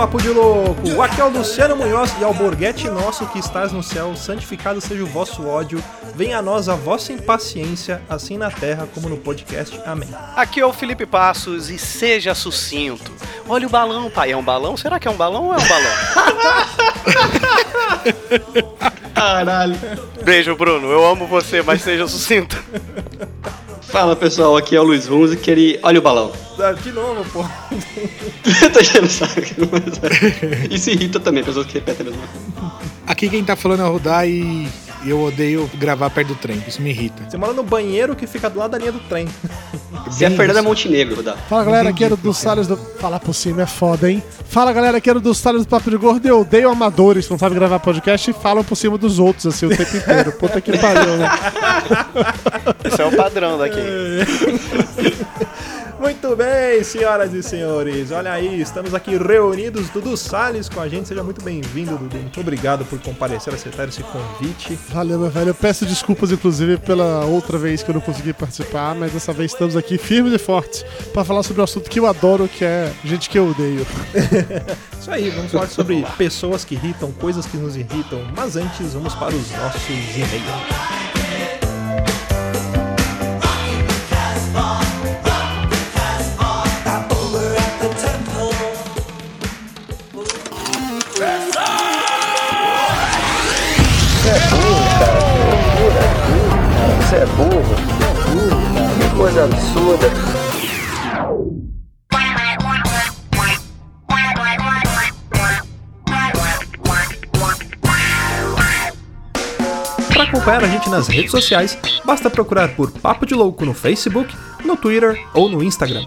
Papo de Louco. Aqui é o Luciano Munhoz e ao Borghetti nosso que estás no céu, santificado seja o vosso ódio. Venha a nós a vossa impaciência, assim na terra como no podcast. Amém. Aqui é o Felipe Passos e seja sucinto. Olha o balão, pai. É um balão? Será que é um balão ou é um balão? Caralho. Beijo, Bruno. Eu amo você, mas seja sucinto. Fala pessoal, aqui é o Luiz Runzi, que ele. Olha o balão. Ah, De novo, pô. Enchendo o saco. mas- Isso irrita também, pessoas que repetem a mesma coisa. Aqui quem tá falando é o Rudá e eu odeio gravar perto do trem, isso me irrita. Você mora no banheiro que fica do lado da linha do trem. Você é a Fernanda Montenegro, Dá. Fala galera, aqui era do Salles do. Falar por cima é foda, hein? Fala galera, aqui era do Salles do Papo de Gordo e eu odeio amadores que não sabem gravar podcast e falam por cima dos outros, assim, o tempo inteiro. Puta que pariu, né? Esse é o padrão daqui. Muito bem, senhoras e senhores. Olha aí, estamos aqui reunidos. Dudu Salles com a gente. Seja muito bem-vindo, Dudu. Muito obrigado por comparecer, aceitar esse convite. Valeu, meu velho. Eu peço desculpas, inclusive, pela outra vez que eu não consegui participar, mas dessa vez estamos aqui firmes e fortes pra falar sobre um assunto que eu adoro, que é gente que eu odeio. Isso aí, vamos falar sobre pessoas que irritam, coisas que nos irritam. Mas antes, vamos para os nossos e-mails. Você é burro. Que coisa absurda. Para acompanhar a gente nas redes sociais, basta procurar por Papo de Louco no Facebook, no Twitter ou no Instagram.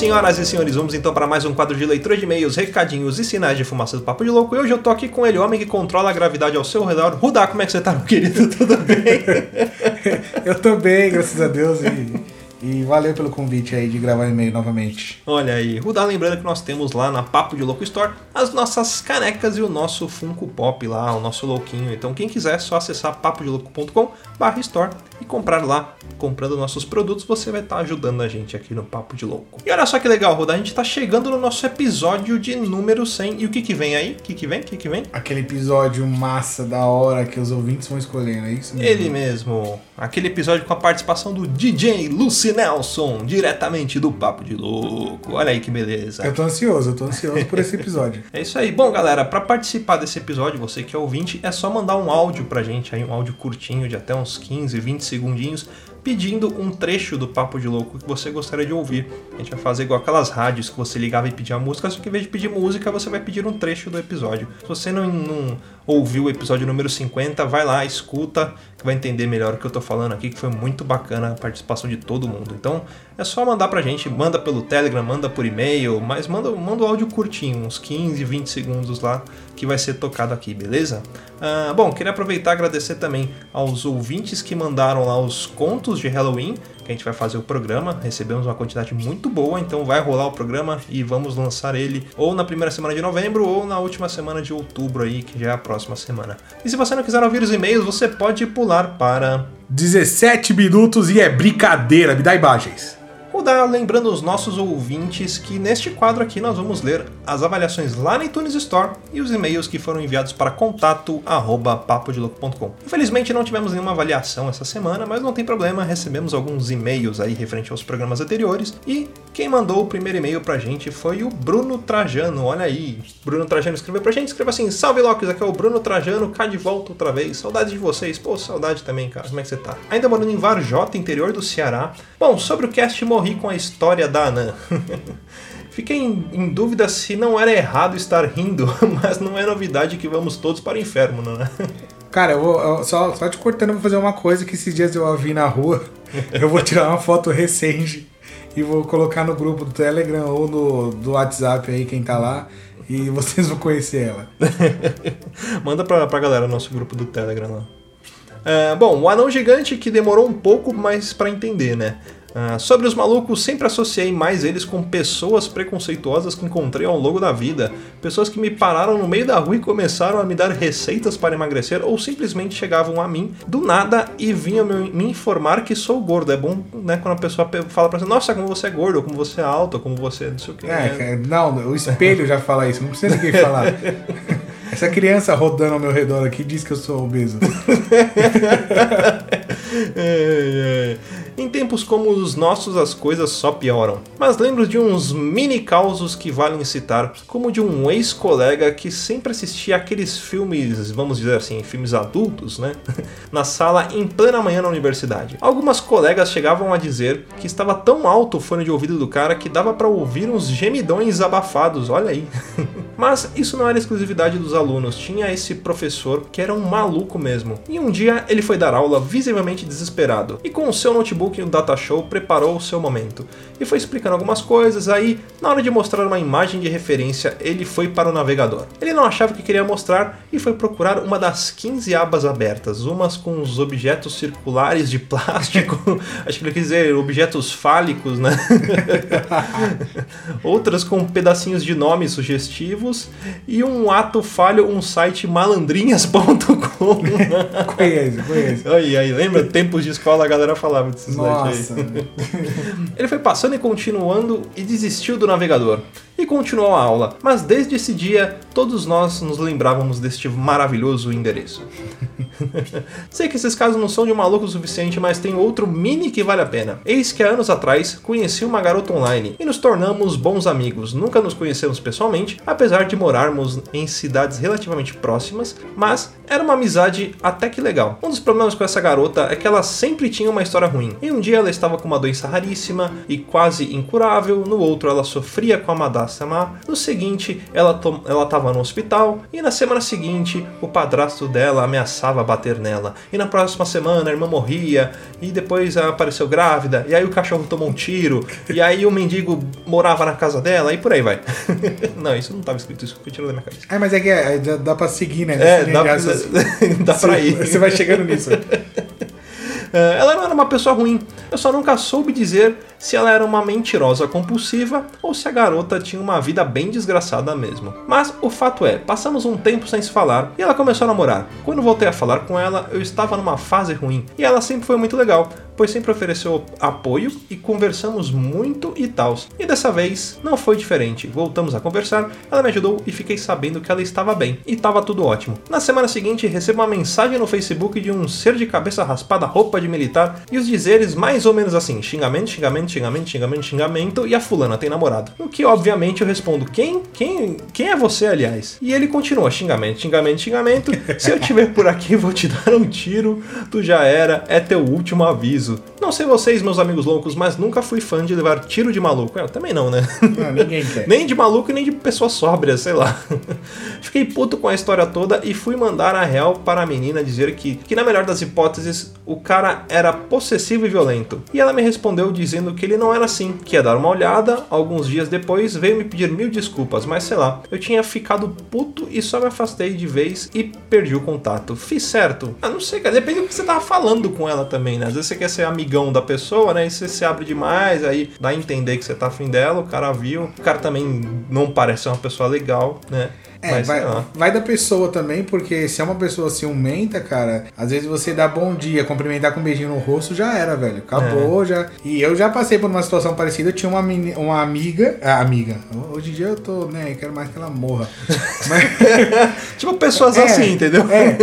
senhoras e senhores, vamos então para mais um quadro de leitura de e-mails, recadinhos e sinais de fumaça do Papo de Louco. E hoje eu tô aqui com ele, o homem que controla a gravidade ao seu redor. Rudá, como é que você tá, meu querido? Tudo bem? Eu tô bem, graças a Deus, e, e valeu pelo convite aí de gravar e-mail novamente. Olha aí, Rudá, lembrando que nós temos lá na Papo de Louco Store as nossas canecas e o nosso Funko Pop lá, o nosso louquinho. Então, quem quiser, é só acessar papodelouco.com barra store e comprar lá. Comprando nossos produtos, você vai estar ajudando a gente aqui no Papo de Louco. E olha só que legal, Rudá, a gente tá chegando no nosso episódio de número 100. E o que que vem aí? O que que vem? O que que vem? Aquele episódio massa da hora que os ouvintes vão escolhendo, é isso? Ele mesmo. Aquele episódio com a participação do DJ Lucy Nelson, diretamente do Papo de Louco. Olha aí que beleza. Eu tô ansioso, eu tô ansioso por esse episódio. É isso aí. Bom, galera, para participar desse episódio, você que é ouvinte, é só mandar um áudio pra gente aí, um áudio curtinho de até uns 15, 20 segundinhos, pedindo um trecho do Papo de Louco que você gostaria de ouvir. A gente vai fazer igual aquelas rádios que você ligava e pedia música, só que em vez de pedir música, você vai pedir um trecho do episódio. Se você não, não ouviu o episódio número 50, vai lá, escuta, que vai entender melhor o que eu tô falando aqui, que foi muito bacana a participação de todo mundo. Então, é só mandar pra gente, manda pelo Telegram, manda por e-mail, mas manda, manda o áudio curtinho, uns 15, 20 segundos lá, que vai ser tocado aqui, beleza? Ah, bom, queria aproveitar e agradecer também aos ouvintes que mandaram lá os contos de Halloween, que a gente vai fazer o programa. Recebemos uma quantidade muito boa, então vai rolar o programa e vamos lançar ele ou na primeira semana de novembro ou na última semana de outubro aí, que já é a próxima semana. E se você não quiser ouvir os e-mails, você pode pular para 17 minutos e é brincadeira, me dá imagens. Rodar lembrando os nossos ouvintes que neste quadro aqui nós vamos ler as avaliações lá na iTunes Store e os e-mails que foram enviados para contato arroba papodelouco.com. Infelizmente não tivemos nenhuma avaliação essa semana, mas não tem problema, recebemos alguns e-mails aí referente aos programas anteriores e quem mandou o primeiro e-mail pra gente foi o Bruno Trajano, olha aí. Bruno Trajano escreveu pra gente, escreveu assim, salve Locks, aqui é o Bruno Trajano, cá de volta outra vez, saudade de vocês, pô, saudade também, cara, como é que você tá? Ainda morando em Varjota, interior do Ceará. Bom, sobre o cast morri com a história da Anã. Fiquei em, em dúvida se não era errado estar rindo, mas não é novidade que vamos todos para o inferno, não é? Cara, eu vou, eu- só, só te cortando, vou fazer uma coisa que esses dias eu a vi na rua. Eu vou tirar uma foto recente e vou colocar no grupo do Telegram ou no do WhatsApp aí, quem tá lá. E vocês vão conhecer ela. Manda pra, pra galera no nosso grupo do Telegram lá. É, bom, o anão gigante que demorou um pouco mais pra entender, né? Ah, sobre os malucos, sempre associei mais eles com pessoas preconceituosas que encontrei ao longo da vida. Pessoas que me pararam no meio da rua e começaram a me dar receitas para emagrecer ou simplesmente chegavam a mim do nada e vinham me, informar que sou gordo. É bom, né, quando a pessoa pe- fala pra você, nossa, como você é gordo, ou como você é alto, ou como você é não sei o que. É, cara, não, o espelho já fala isso, não precisa ninguém falar. Essa criança rodando ao meu redor aqui diz que eu sou obeso. É, é. Em tempos como os nossos, as coisas só pioram. Mas lembro de uns mini causos que valem citar, como de um ex-colega que sempre assistia aqueles filmes, vamos dizer assim, filmes adultos, né? Na sala em plena manhã na universidade. Algumas colegas chegavam a dizer que estava tão alto o fone de ouvido do cara que dava para ouvir uns gemidões abafados, olha aí. Mas isso não era exclusividade dos alunos, tinha esse professor que era um maluco mesmo. E um dia ele foi dar aula visivelmente desesperado, e com o seu notebook e um data show preparou o seu momento. E foi explicando algumas coisas, aí, na hora de mostrar uma imagem de referência, ele foi para o navegador. Ele não achava o que queria mostrar e foi procurar uma das 15 abas abertas, umas com os objetos circulares de plástico, acho que ele quis dizer objetos fálicos, né? outras com pedacinhos de nomes sugestivos e um ato falho, um site malandrinhas.com. Conhece, conhece. aí, aí, lembra? Tempos de escola a galera falava desses Nossa. Ele foi passando e continuando e desistiu do navegador. E continuou a aula, mas desde esse dia todos nós nos lembrávamos deste maravilhoso endereço. Sei que esses casos não são de maluco o suficiente, mas tem outro mini que vale a pena. Eis que há anos atrás conheci uma garota online e nos tornamos bons amigos. Nunca nos conhecemos pessoalmente, apesar de morarmos em cidades relativamente próximas, mas era uma amizade até que legal. Um dos problemas com essa garota é que ela sempre tinha uma história ruim. Em um dia ela estava com uma doença raríssima e quase incurável, no outro ela sofria com a madrasta má, no seguinte ela ela estava no hospital e na semana seguinte o padrasto dela ameaçava bater nela. E na próxima semana a irmã morria e depois ela apareceu grávida e aí o cachorro tomou um tiro e aí o mendigo morava na casa dela e por aí vai. não, isso não estava escrito, isso foi tirado da minha cabeça. É, mas é que é, dá, dá pra seguir, né? É, dá, raciocínio. dá pra ir. Você vai chegando nisso. É, Ela não era uma pessoa ruim, eu só nunca soube dizer se ela era uma mentirosa compulsiva ou se a garota tinha uma vida bem desgraçada mesmo. Mas o fato é, passamos um tempo sem se falar e ela começou a namorar. Quando voltei a falar com ela, eu estava numa fase ruim e ela sempre foi muito legal, pois sempre ofereceu apoio e conversamos muito e tal. E dessa vez não foi diferente. Voltamos a conversar, ela me ajudou e fiquei sabendo que ela estava bem e estava tudo ótimo. Na semana seguinte, recebo uma mensagem no Facebook de um ser de cabeça raspada, roupa de militar e os dizeres mais ou menos assim: xingamento, xingamento, xingamento, xingamento, xingamento e a fulana tem namorado. No que obviamente eu respondo: quem? Quem? Quem é você, aliás? E ele continua: xingamento, xingamento, xingamento. Se eu estiver por aqui, vou te dar um tiro. Tu já era, é teu último aviso. Não sei vocês, meus amigos loucos, mas nunca fui fã de levar tiro de maluco. Eu também não, né? Não, ninguém quer. Nem de maluco e nem de pessoa sóbria, sei lá. Fiquei puto com a história toda e fui mandar a real para a menina dizer que, que na melhor das hipóteses, o cara era possessivo e violento. E ela me respondeu dizendo que ele não era assim, que ia dar uma olhada, alguns dias depois veio me pedir mil desculpas, mas sei lá, eu tinha ficado puto e só me afastei de vez e perdi o contato. Fiz certo? Ah, não sei, cara, depende do que você tava falando com ela também, né? Às vezes você quer ser amigão da pessoa, né? E você se abre demais, aí dá a entender que você tá afim dela, o cara viu, o cara também não parece ser uma pessoa legal, né? É, Mas, vai, vai da pessoa também, porque se é uma pessoa ciumenta, cara, às vezes você dá bom dia, cumprimentar com um beijinho no rosto, já era, velho. É. Acabou, já. E eu já passei por uma situação parecida, eu tinha uma, meni- uma amiga. Ah, amiga. Hoje em dia eu tô, né, eu quero mais que ela morra. Mas. Tipo, pessoas É, assim, entendeu? É,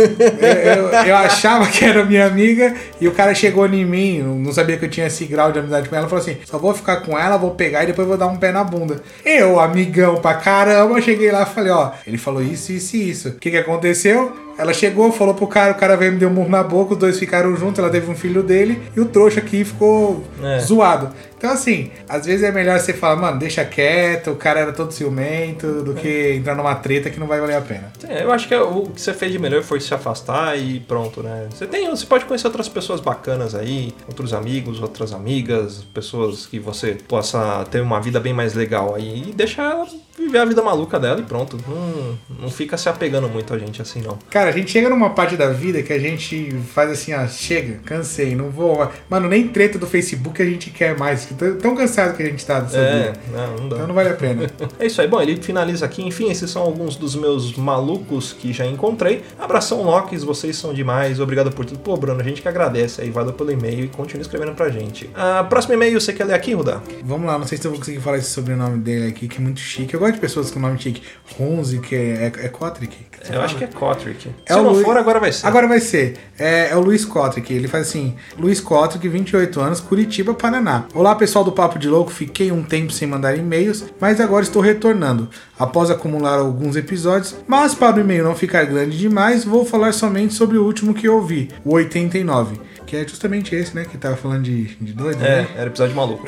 eu, eu- eu achava que era minha amiga e o cara chegou em mim, não sabia que eu tinha esse grau de amizade com ela, falou assim: só vou ficar com ela, vou pegar e depois vou dar um pé na bunda. Eu, amigão pra caramba, cheguei lá e falei: ó, ele falou isso, isso e isso. O que que aconteceu? Ela chegou, falou pro cara, o cara veio me deu um murro na boca, os dois ficaram juntos, ela teve um filho dele e o trouxa aqui ficou É. zoado. Então, assim, às vezes é melhor você falar, mano, deixa quieto, o cara era todo ciumento, do que entrar numa treta que não vai valer a pena. É, eu acho que o que você fez de melhor foi se afastar e pronto, né? Você tem, você pode conhecer outras pessoas bacanas aí, outros amigos, outras amigas, pessoas que você possa ter uma vida bem mais legal aí e deixa ela viver a vida maluca dela e pronto. Não, não fica se apegando muito a gente assim, não. Cara, a gente chega numa parte da vida que a gente faz assim, ah, chega, cansei, não vou. Mano, nem treta do Facebook a gente quer mais. Tão, cansado que a gente tá dessa É, vida. não, não dá. Então não vale a pena. É isso aí. Bom, ele finaliza aqui. Enfim, esses são alguns dos meus malucos que já encontrei. Abração, Locks. Vocês são demais. Obrigado por tudo. Pô, Bruno, a gente que agradece aí. Valeu pelo e-mail e continue escrevendo pra gente. Ah, próximo e-mail, você quer ler aqui, Rudá? Vamos lá, não sei se eu vou conseguir falar esse sobrenome dele aqui, que é muito chique. Eu gosto de pessoas com nome chique. Ronzi, que é, é, é Kotrick. Eu acho que é Kotrick. É Se não Luiz- for, agora vai ser. Agora vai ser. É, é o Luiz Kotrick. Ele faz assim: Luiz Kotrick, 28 anos, Curitiba, Paraná. Olá, pessoal do Papo de Louco. Fiquei um tempo sem mandar e-mails, mas agora estou retornando. Após acumular alguns episódios, mas para o e-mail não ficar grande demais, vou falar somente sobre o último que eu ouvi, o 89. Que é justamente esse, né? Que tava falando de, de doido, É, né? era episódio maluco.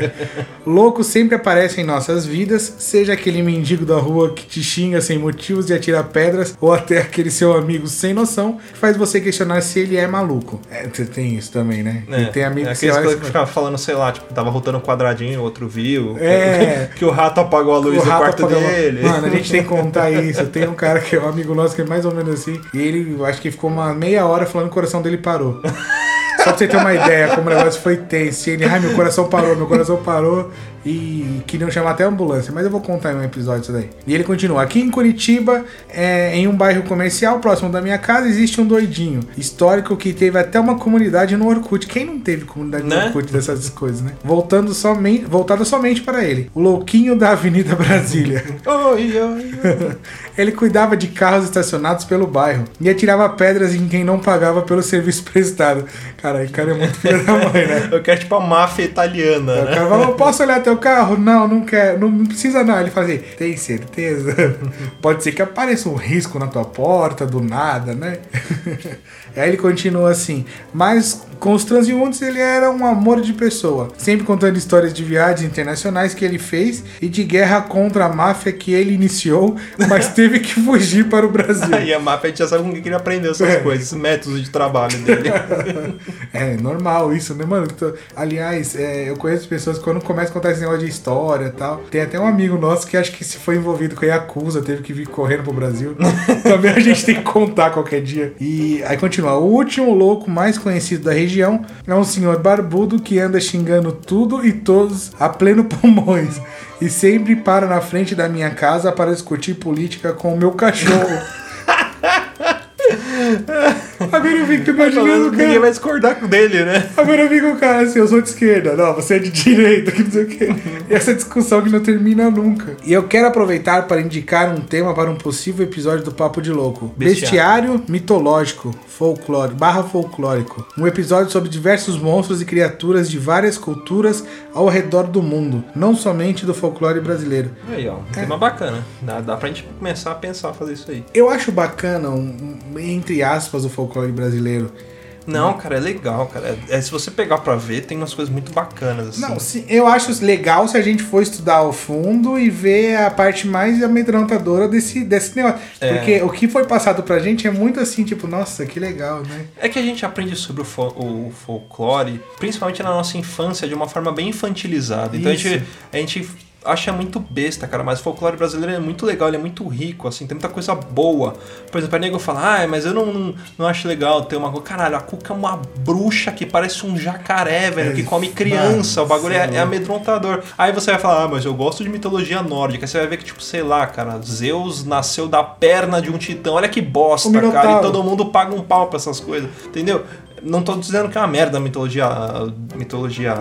Louco sempre aparece em nossas vidas, seja aquele mendigo da rua que te xinga sem motivos e atira pedras, ou até aquele seu amigo sem noção que faz você questionar se ele é maluco. É, você tem isso também, né? É, tem amigo é que você olha e que ficava falando, sei lá, tipo, tava rotando um quadradinho, outro viu. É. Que o rato apagou a luz do quarto dele. Mano, a gente tem que contar isso. Tem um cara que é um amigo nosso que é mais ou menos assim, e ele, acho que ficou uma meia hora falando que o coração dele parou. Só pra você ter uma ideia como o negócio foi tenso. Ai, meu coração parou, meu coração parou. E queriam chamar até a ambulância. Mas eu vou contar em um episódio isso daí. E ele continua. Aqui em Curitiba, é, em um bairro comercial próximo da minha casa, existe um doidinho histórico que teve até uma comunidade no Orkut. Quem não teve comunidade no Né? Orkut dessas coisas, né? Voltando somente, voltada somente para ele. O louquinho da Avenida Brasília. Oi, oi, oi. Ele cuidava de carros estacionados pelo bairro e atirava pedras em quem não pagava pelo serviço prestado. Cara, o cara é muito filho da mãe, né? Eu quero tipo a máfia italiana, O né? cara falou, posso olhar teu carro? Não, não quero, não, não precisa não. Ele fazia, tem certeza? Pode ser que apareça um risco na tua porta, do nada, né? Aí ele continua assim, mas com os transeuntes ele era um amor de pessoa, sempre contando histórias de viagens internacionais que ele fez e de guerra contra a máfia que ele iniciou, mas teve que fugir para o Brasil. Aí a máfia a gente já sabe com que ele aprendeu essas É. coisas, esses métodos de trabalho dele. É normal isso, né, mano? Tô- Aliás, é, eu conheço pessoas que quando começam a contar esse negócio de história e tal. Tem até um amigo nosso que acho que se foi envolvido com a Yakuza, teve que vir correndo pro Brasil. Também a gente tem que contar qualquer dia. E aí continua. O último louco mais conhecido da região é um senhor barbudo que anda xingando tudo e todos a pleno pulmões. E sempre para na frente da minha casa para discutir política com o meu cachorro. Agora eu fico imaginando o Ninguém cara. vai discordar com dele, né? Agora fica o cara assim, eu sou de esquerda, não, você é de direita, que não sei o quê. E essa discussão que não termina nunca. E eu quero aproveitar para indicar um tema para um possível episódio do Papo de Louco. Bestiário. Bestiário mitológico, folclore, barra folclórico. Um episódio sobre diversos monstros e criaturas de várias culturas ao redor do mundo, não somente do folclore brasileiro. Aí, ó, um tema bacana. Dá, dá pra gente começar a pensar fazer isso aí. Eu acho bacana, um- um- entre aspas, o folclore brasileiro. Não, cara, é legal, cara. É, é, se você pegar pra ver, tem umas coisas muito bacanas, assim. Não, sim, eu acho legal se a gente for estudar ao fundo e ver a parte mais amedrontadora desse, desse negócio. É. Porque o que foi passado pra gente é muito assim, tipo, nossa, que legal, né? É que a gente aprende sobre o, fol- o folclore, principalmente na nossa infância, de uma forma bem infantilizada. Então a Isso. gente, a gente acha muito besta, cara, mas o folclore brasileiro é muito legal, ele é muito rico, assim, tem muita coisa boa. Por exemplo, a nego fala, ah, mas eu não, não, não acho legal ter uma. Caralho, a Cuca é uma bruxa que parece um jacaré, velho, que come criança. O bagulho é, é amedrontador. Aí você vai falar, ah, mas eu gosto de mitologia nórdica. Aí você vai ver que, tipo, sei lá, cara, Zeus nasceu da perna de um titã. Olha que bosta, cara. E todo mundo paga um pau pra essas coisas, entendeu? Não tô dizendo que é uma merda a mitologia, a mitologia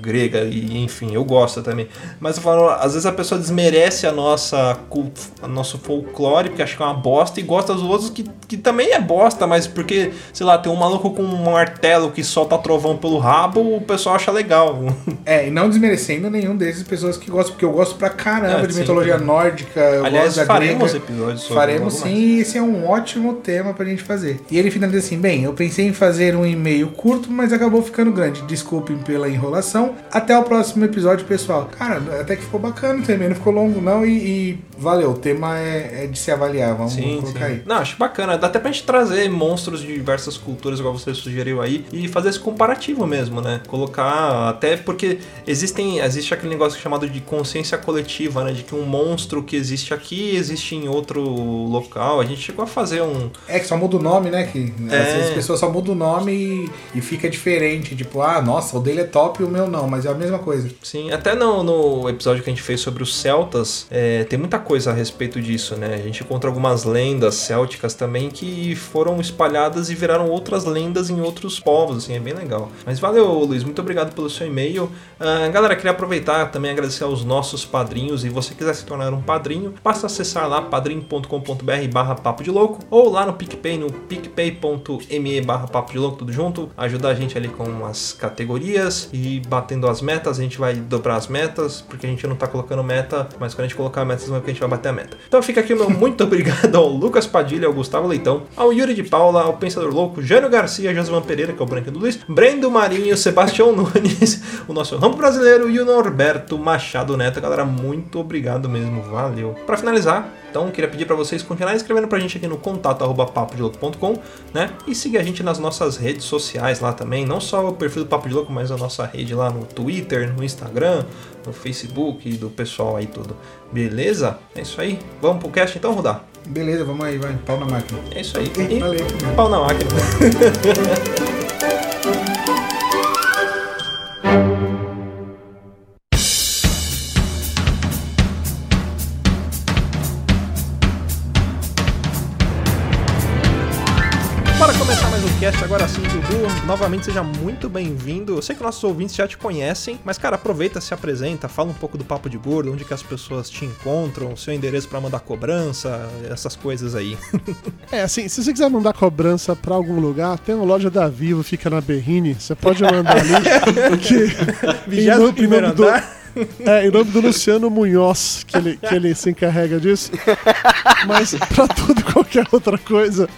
grega, e enfim, eu gosto também. Mas eu falo, às vezes a pessoa desmerece a nossa cult- a nosso folclore, porque acha que é uma bosta, e gosta dos outros que, que também é bosta, mas porque, sei lá, tem um maluco com um martelo que solta trovão pelo rabo, o pessoal acha legal. É, e não desmerecendo nenhum desses pessoas que gostam, porque eu gosto pra caramba É, de sim, mitologia nórdica, eu Aliás, gosto da faremos grega. episódios sobre Faremos sim, mais. e esse é um ótimo tema pra gente fazer. E ele finaliza assim: bem, eu pensei em fazer um e-mail curto, mas acabou ficando grande. Desculpem pela enrolação. Até o próximo episódio, pessoal. Cara, até que ficou bacana tema, não ficou longo não, e, e valeu. O tema é, é de se avaliar, vamos Sim, colocar sim. aí. Não, acho bacana. Dá até pra gente trazer monstros de diversas culturas, igual você sugeriu aí, e fazer esse comparativo mesmo, né? Colocar. Até porque existem. Existe aquele negócio chamado de consciência coletiva, né? De que um monstro que existe aqui existe em outro local. A gente chegou a fazer um. É que só muda o nome, né? Que É. às vezes as pessoas só mudam o nome e, e fica diferente. Tipo, ah, nossa, o dele é top e o meu não, mas é a mesma coisa. Sim, até no, no episódio que a gente fez sobre os celtas, é, tem muita coisa a respeito disso, né? A gente encontra algumas lendas célticas também que foram espalhadas e viraram outras lendas em outros povos, assim, é bem legal. Mas valeu, Luiz, muito obrigado pelo seu e-mail. Ah, galera, queria aproveitar também agradecer aos nossos padrinhos. E você quiser se tornar um padrinho, basta acessar lá padrim.com.br barra papo de louco ou lá no PicPay, no picpay.me barra papo de louco, tudo junto. Ajudar a gente ali com as categorias e batendo as metas. A gente vai dobrar as metas, porque a gente não tá colocando meta, mas quando a gente colocar a meta, gente vai bater a meta. Então fica aqui o meu muito obrigado ao Lucas Padilha, ao Gustavo Leitão, ao Yuri de Paula, ao Pensador Louco, Jânio Garcia, Josuan Pereira, que é o branco do Luiz, Brendo Marinho, Sebastião Nunes, o nosso Rampo Brasileiro e o Norberto Machado Neto. Galera, muito obrigado mesmo, valeu. Pra finalizar, então queria pedir pra vocês continuarem escrevendo pra gente aqui no contato arroba papodelouco.com, né? E seguir a gente nas nossas redes sociais lá também, não só o perfil do Papo de Louco, mas a nossa rede lá no Twitter, no Instagram, no Facebook do pessoal aí tudo. Beleza? É isso aí. Vamos pro cast então, Rudá? Beleza, vamos aí, vai. Pau na máquina. É isso aí. E valeu. pau na máquina. Bora começar mais um cast agora sim. Novamente seja muito bem-vindo. Eu sei que nossos ouvintes já te conhecem, mas cara, aproveita, se apresenta, fala um pouco do Papo de Gordo, onde que as pessoas te encontram, seu endereço pra mandar cobrança, essas coisas aí. É, assim, se você quiser mandar cobrança pra algum lugar, tem uma loja da Vivo, fica na Berrine, você pode mandar ali, que em nome, em nome do, é, em nome do Luciano Munhoz, que ele, que ele se encarrega disso. Mas pra tudo e qualquer outra coisa,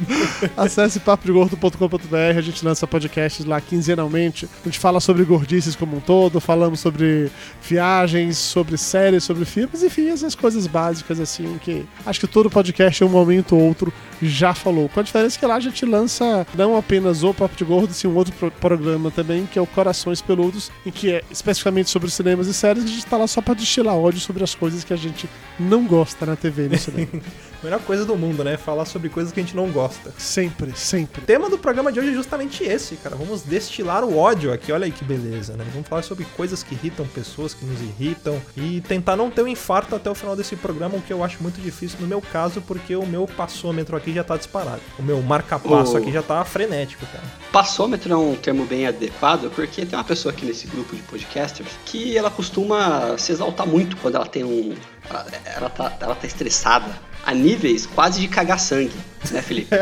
acesse papodegordo.com.br, a gente lança podcasts lá quinzenalmente, a gente fala sobre gordices como um todo, falamos sobre viagens, sobre séries, sobre filmes, enfim, essas coisas básicas assim, que acho que todo podcast em um momento ou outro já falou. Com a diferença que lá a gente lança não apenas o Papo de Gordo, sim um outro pro- programa também, que é o Corações Peludos, em que é especificamente sobre cinemas e séries, a gente tá lá só pra destilar ódio sobre as coisas que a gente não gosta na TV e no cinema. Melhor coisa do mundo, né? Falar sobre coisas que a gente não gosta. sempre, sempre. O tema do programa de hoje é justamente esse, cara. Vamos destilar o ódio aqui, olha aí que beleza, né? Vamos falar sobre coisas que irritam pessoas, que nos irritam e tentar não ter um infarto até o final desse programa, o que eu acho muito difícil no meu caso, porque o meu passômetro aqui já tá disparado. O meu marca-passo O- aqui já tá frenético, cara. Passômetro é um termo bem adequado, porque tem uma pessoa aqui nesse grupo de podcasters que ela costuma se exaltar muito quando ela tem um. Ela, ela tá, ela tá estressada a níveis quase de cagar sangue, né, Felipe?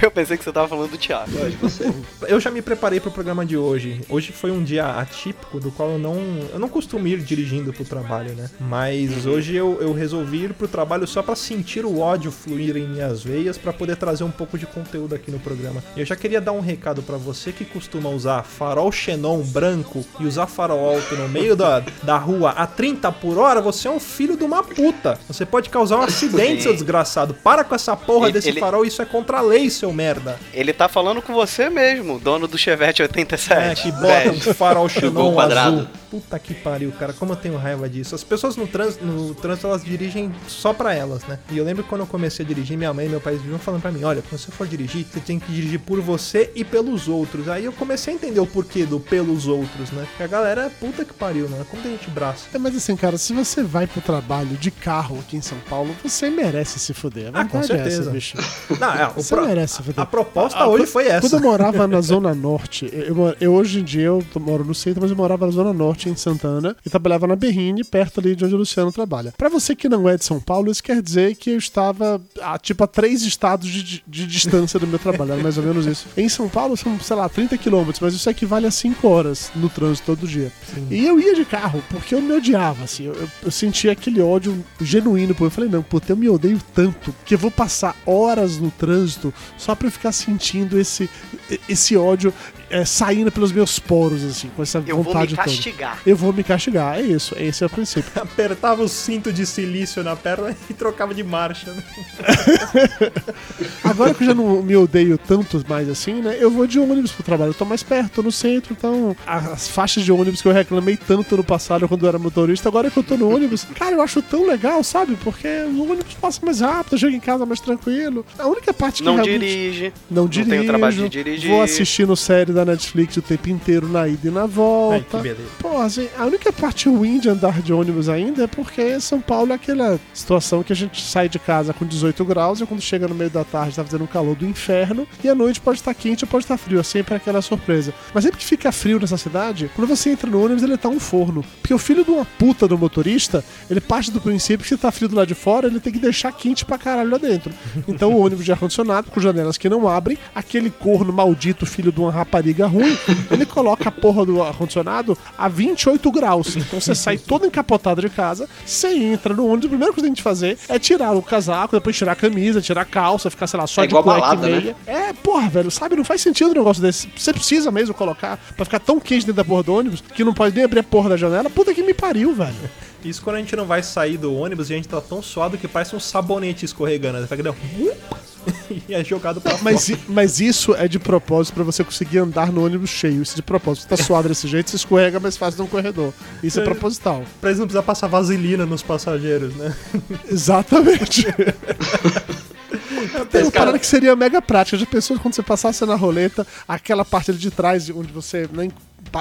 Eu pensei que você tava falando do Thiago. Hoje você. Eu já me preparei pro programa de hoje. Hoje foi um dia atípico, do qual eu não, eu não costumo ir dirigindo pro trabalho, né? Mas hoje eu, eu resolvi ir pro trabalho só pra sentir o ódio fluir em minhas veias, pra poder trazer um pouco de conteúdo aqui no programa. E eu já queria dar um recado pra você que costuma usar farol xenon branco e usar farol alto no meio da, da rua a 30 por hora, você é um filho de uma puta. Você pode causar um acidente, seu desgraçado. Para com essa porra Ele- desse ele- farol, isso é contra a lei, seu merda. Ele tá falando com você mesmo, dono do Chevette 87. É, que bota um farol xenon quadrado. azul. Puta que pariu, cara, como eu tenho raiva disso. As pessoas no trânsito, no trânsito elas dirigem só pra elas, né? E eu lembro que quando eu comecei a dirigir, minha mãe e meu pai viviam falando pra mim: olha, quando você for dirigir, você tem que dirigir por você e pelos outros. Aí eu comecei a entender o porquê do pelos outros, né? Porque a galera, puta que pariu, mano. Como tem gente braço. É, mas assim, cara, se você vai pro trabalho de carro aqui em São Paulo, você merece se fuder. Ah, com verdade é certeza. essa, bicho. Não, é, Você pro- merece se fuder. a proposta Ah, hoje foi essa. Quando eu morava na Zona Norte, eu, eu hoje em dia eu moro no centro, mas eu morava na Zona Norte, em Santana, e trabalhava na Berrine, perto ali de onde o Luciano trabalha. Pra você que não é de São Paulo, isso quer dizer que eu estava a, tipo a três estados de, de- distância do meu trabalho, era mais ou menos isso. Em São Paulo são, sei lá, 30 quilômetros, mas isso equivale a 5 horas no trânsito todo dia. E eu ia de carro, porque eu me odiava, assim, eu, eu- eu sentia aquele ódio genuíno, pô. Eu falei, não, puta, eu me odeio tanto que eu vou passar horas no trânsito só pra eu ficar sentindo esse, esse ódio é, saindo pelos meus poros, assim, com essa Eu vou me vontade toda. castigar. Eu vou me castigar, é isso, esse é o princípio. Apertava o cinto de silício na perna e trocava de marcha, né? Agora que eu já não me odeio tanto mais assim, né? Eu vou de ônibus pro trabalho. Eu tô mais perto, tô no centro, então. As faixas de ônibus que eu reclamei tanto no passado quando eu era motorista, agora que eu tô no ônibus, cara, eu acho tão legal, sabe? Porque o ônibus passa mais rápido, eu chego em casa mais tranquilo. A única parte que Não realmente. dirige. Não dirijo. tem o trabalho de dirigir. Vou assistindo série da Netflix o tempo inteiro na ida e na Ai, volta. que beleza. Pô, assim, a única parte ruim de andar de ônibus ainda é porque São Paulo é aquela situação que a gente sai de casa com 18 graus e quando chega no meio da tarde tá fazendo um calor do inferno e à noite pode estar quente ou pode estar frio. É sempre aquela surpresa. Mas sempre que fica frio nessa cidade, quando você entra no ônibus, ele tá um forno. Porque o filho de uma puta do motorista, ele parte do princípio que se tá frio do lado de fora, ele tem que deixar quente pra caralho lá dentro. Então o ônibus de ar-condicionado, com janelas que não abrem, aquele corno maldito, filho de uma rapariga ruim, ele coloca a porra do ar-condicionado a 28 graus. Então você sai todo encapotado de casa, você entra no ônibus, a primeira coisa que tem que fazer é tirar o casaco, depois tirar a camisa, tirar a calça, ficar, sei lá, só É de cueca balada, e né? meia. É, porra, velho, sabe? Não faz sentido um negócio desse. Você precisa mesmo colocar pra ficar tão quente dentro da porra do ônibus que não pode nem abrir a porra da janela. Puta que me pariu, velho. Isso quando a gente não vai sair do ônibus e a gente tá tão suado que parece um sabonete escorregando. Você fica e é jogado pra Mas, fora. i- mas isso é de propósito pra você conseguir andar no ônibus cheio. Isso é de propósito. Você tá suado desse jeito, você escorrega mais fácil num corredor. Isso é É. proposital. Pra eles não precisar passar vaselina nos passageiros, né? Exatamente. Tem uma parada que seria mega prática. Já pensou quando você passasse na roleta, aquela parte de trás, onde você nem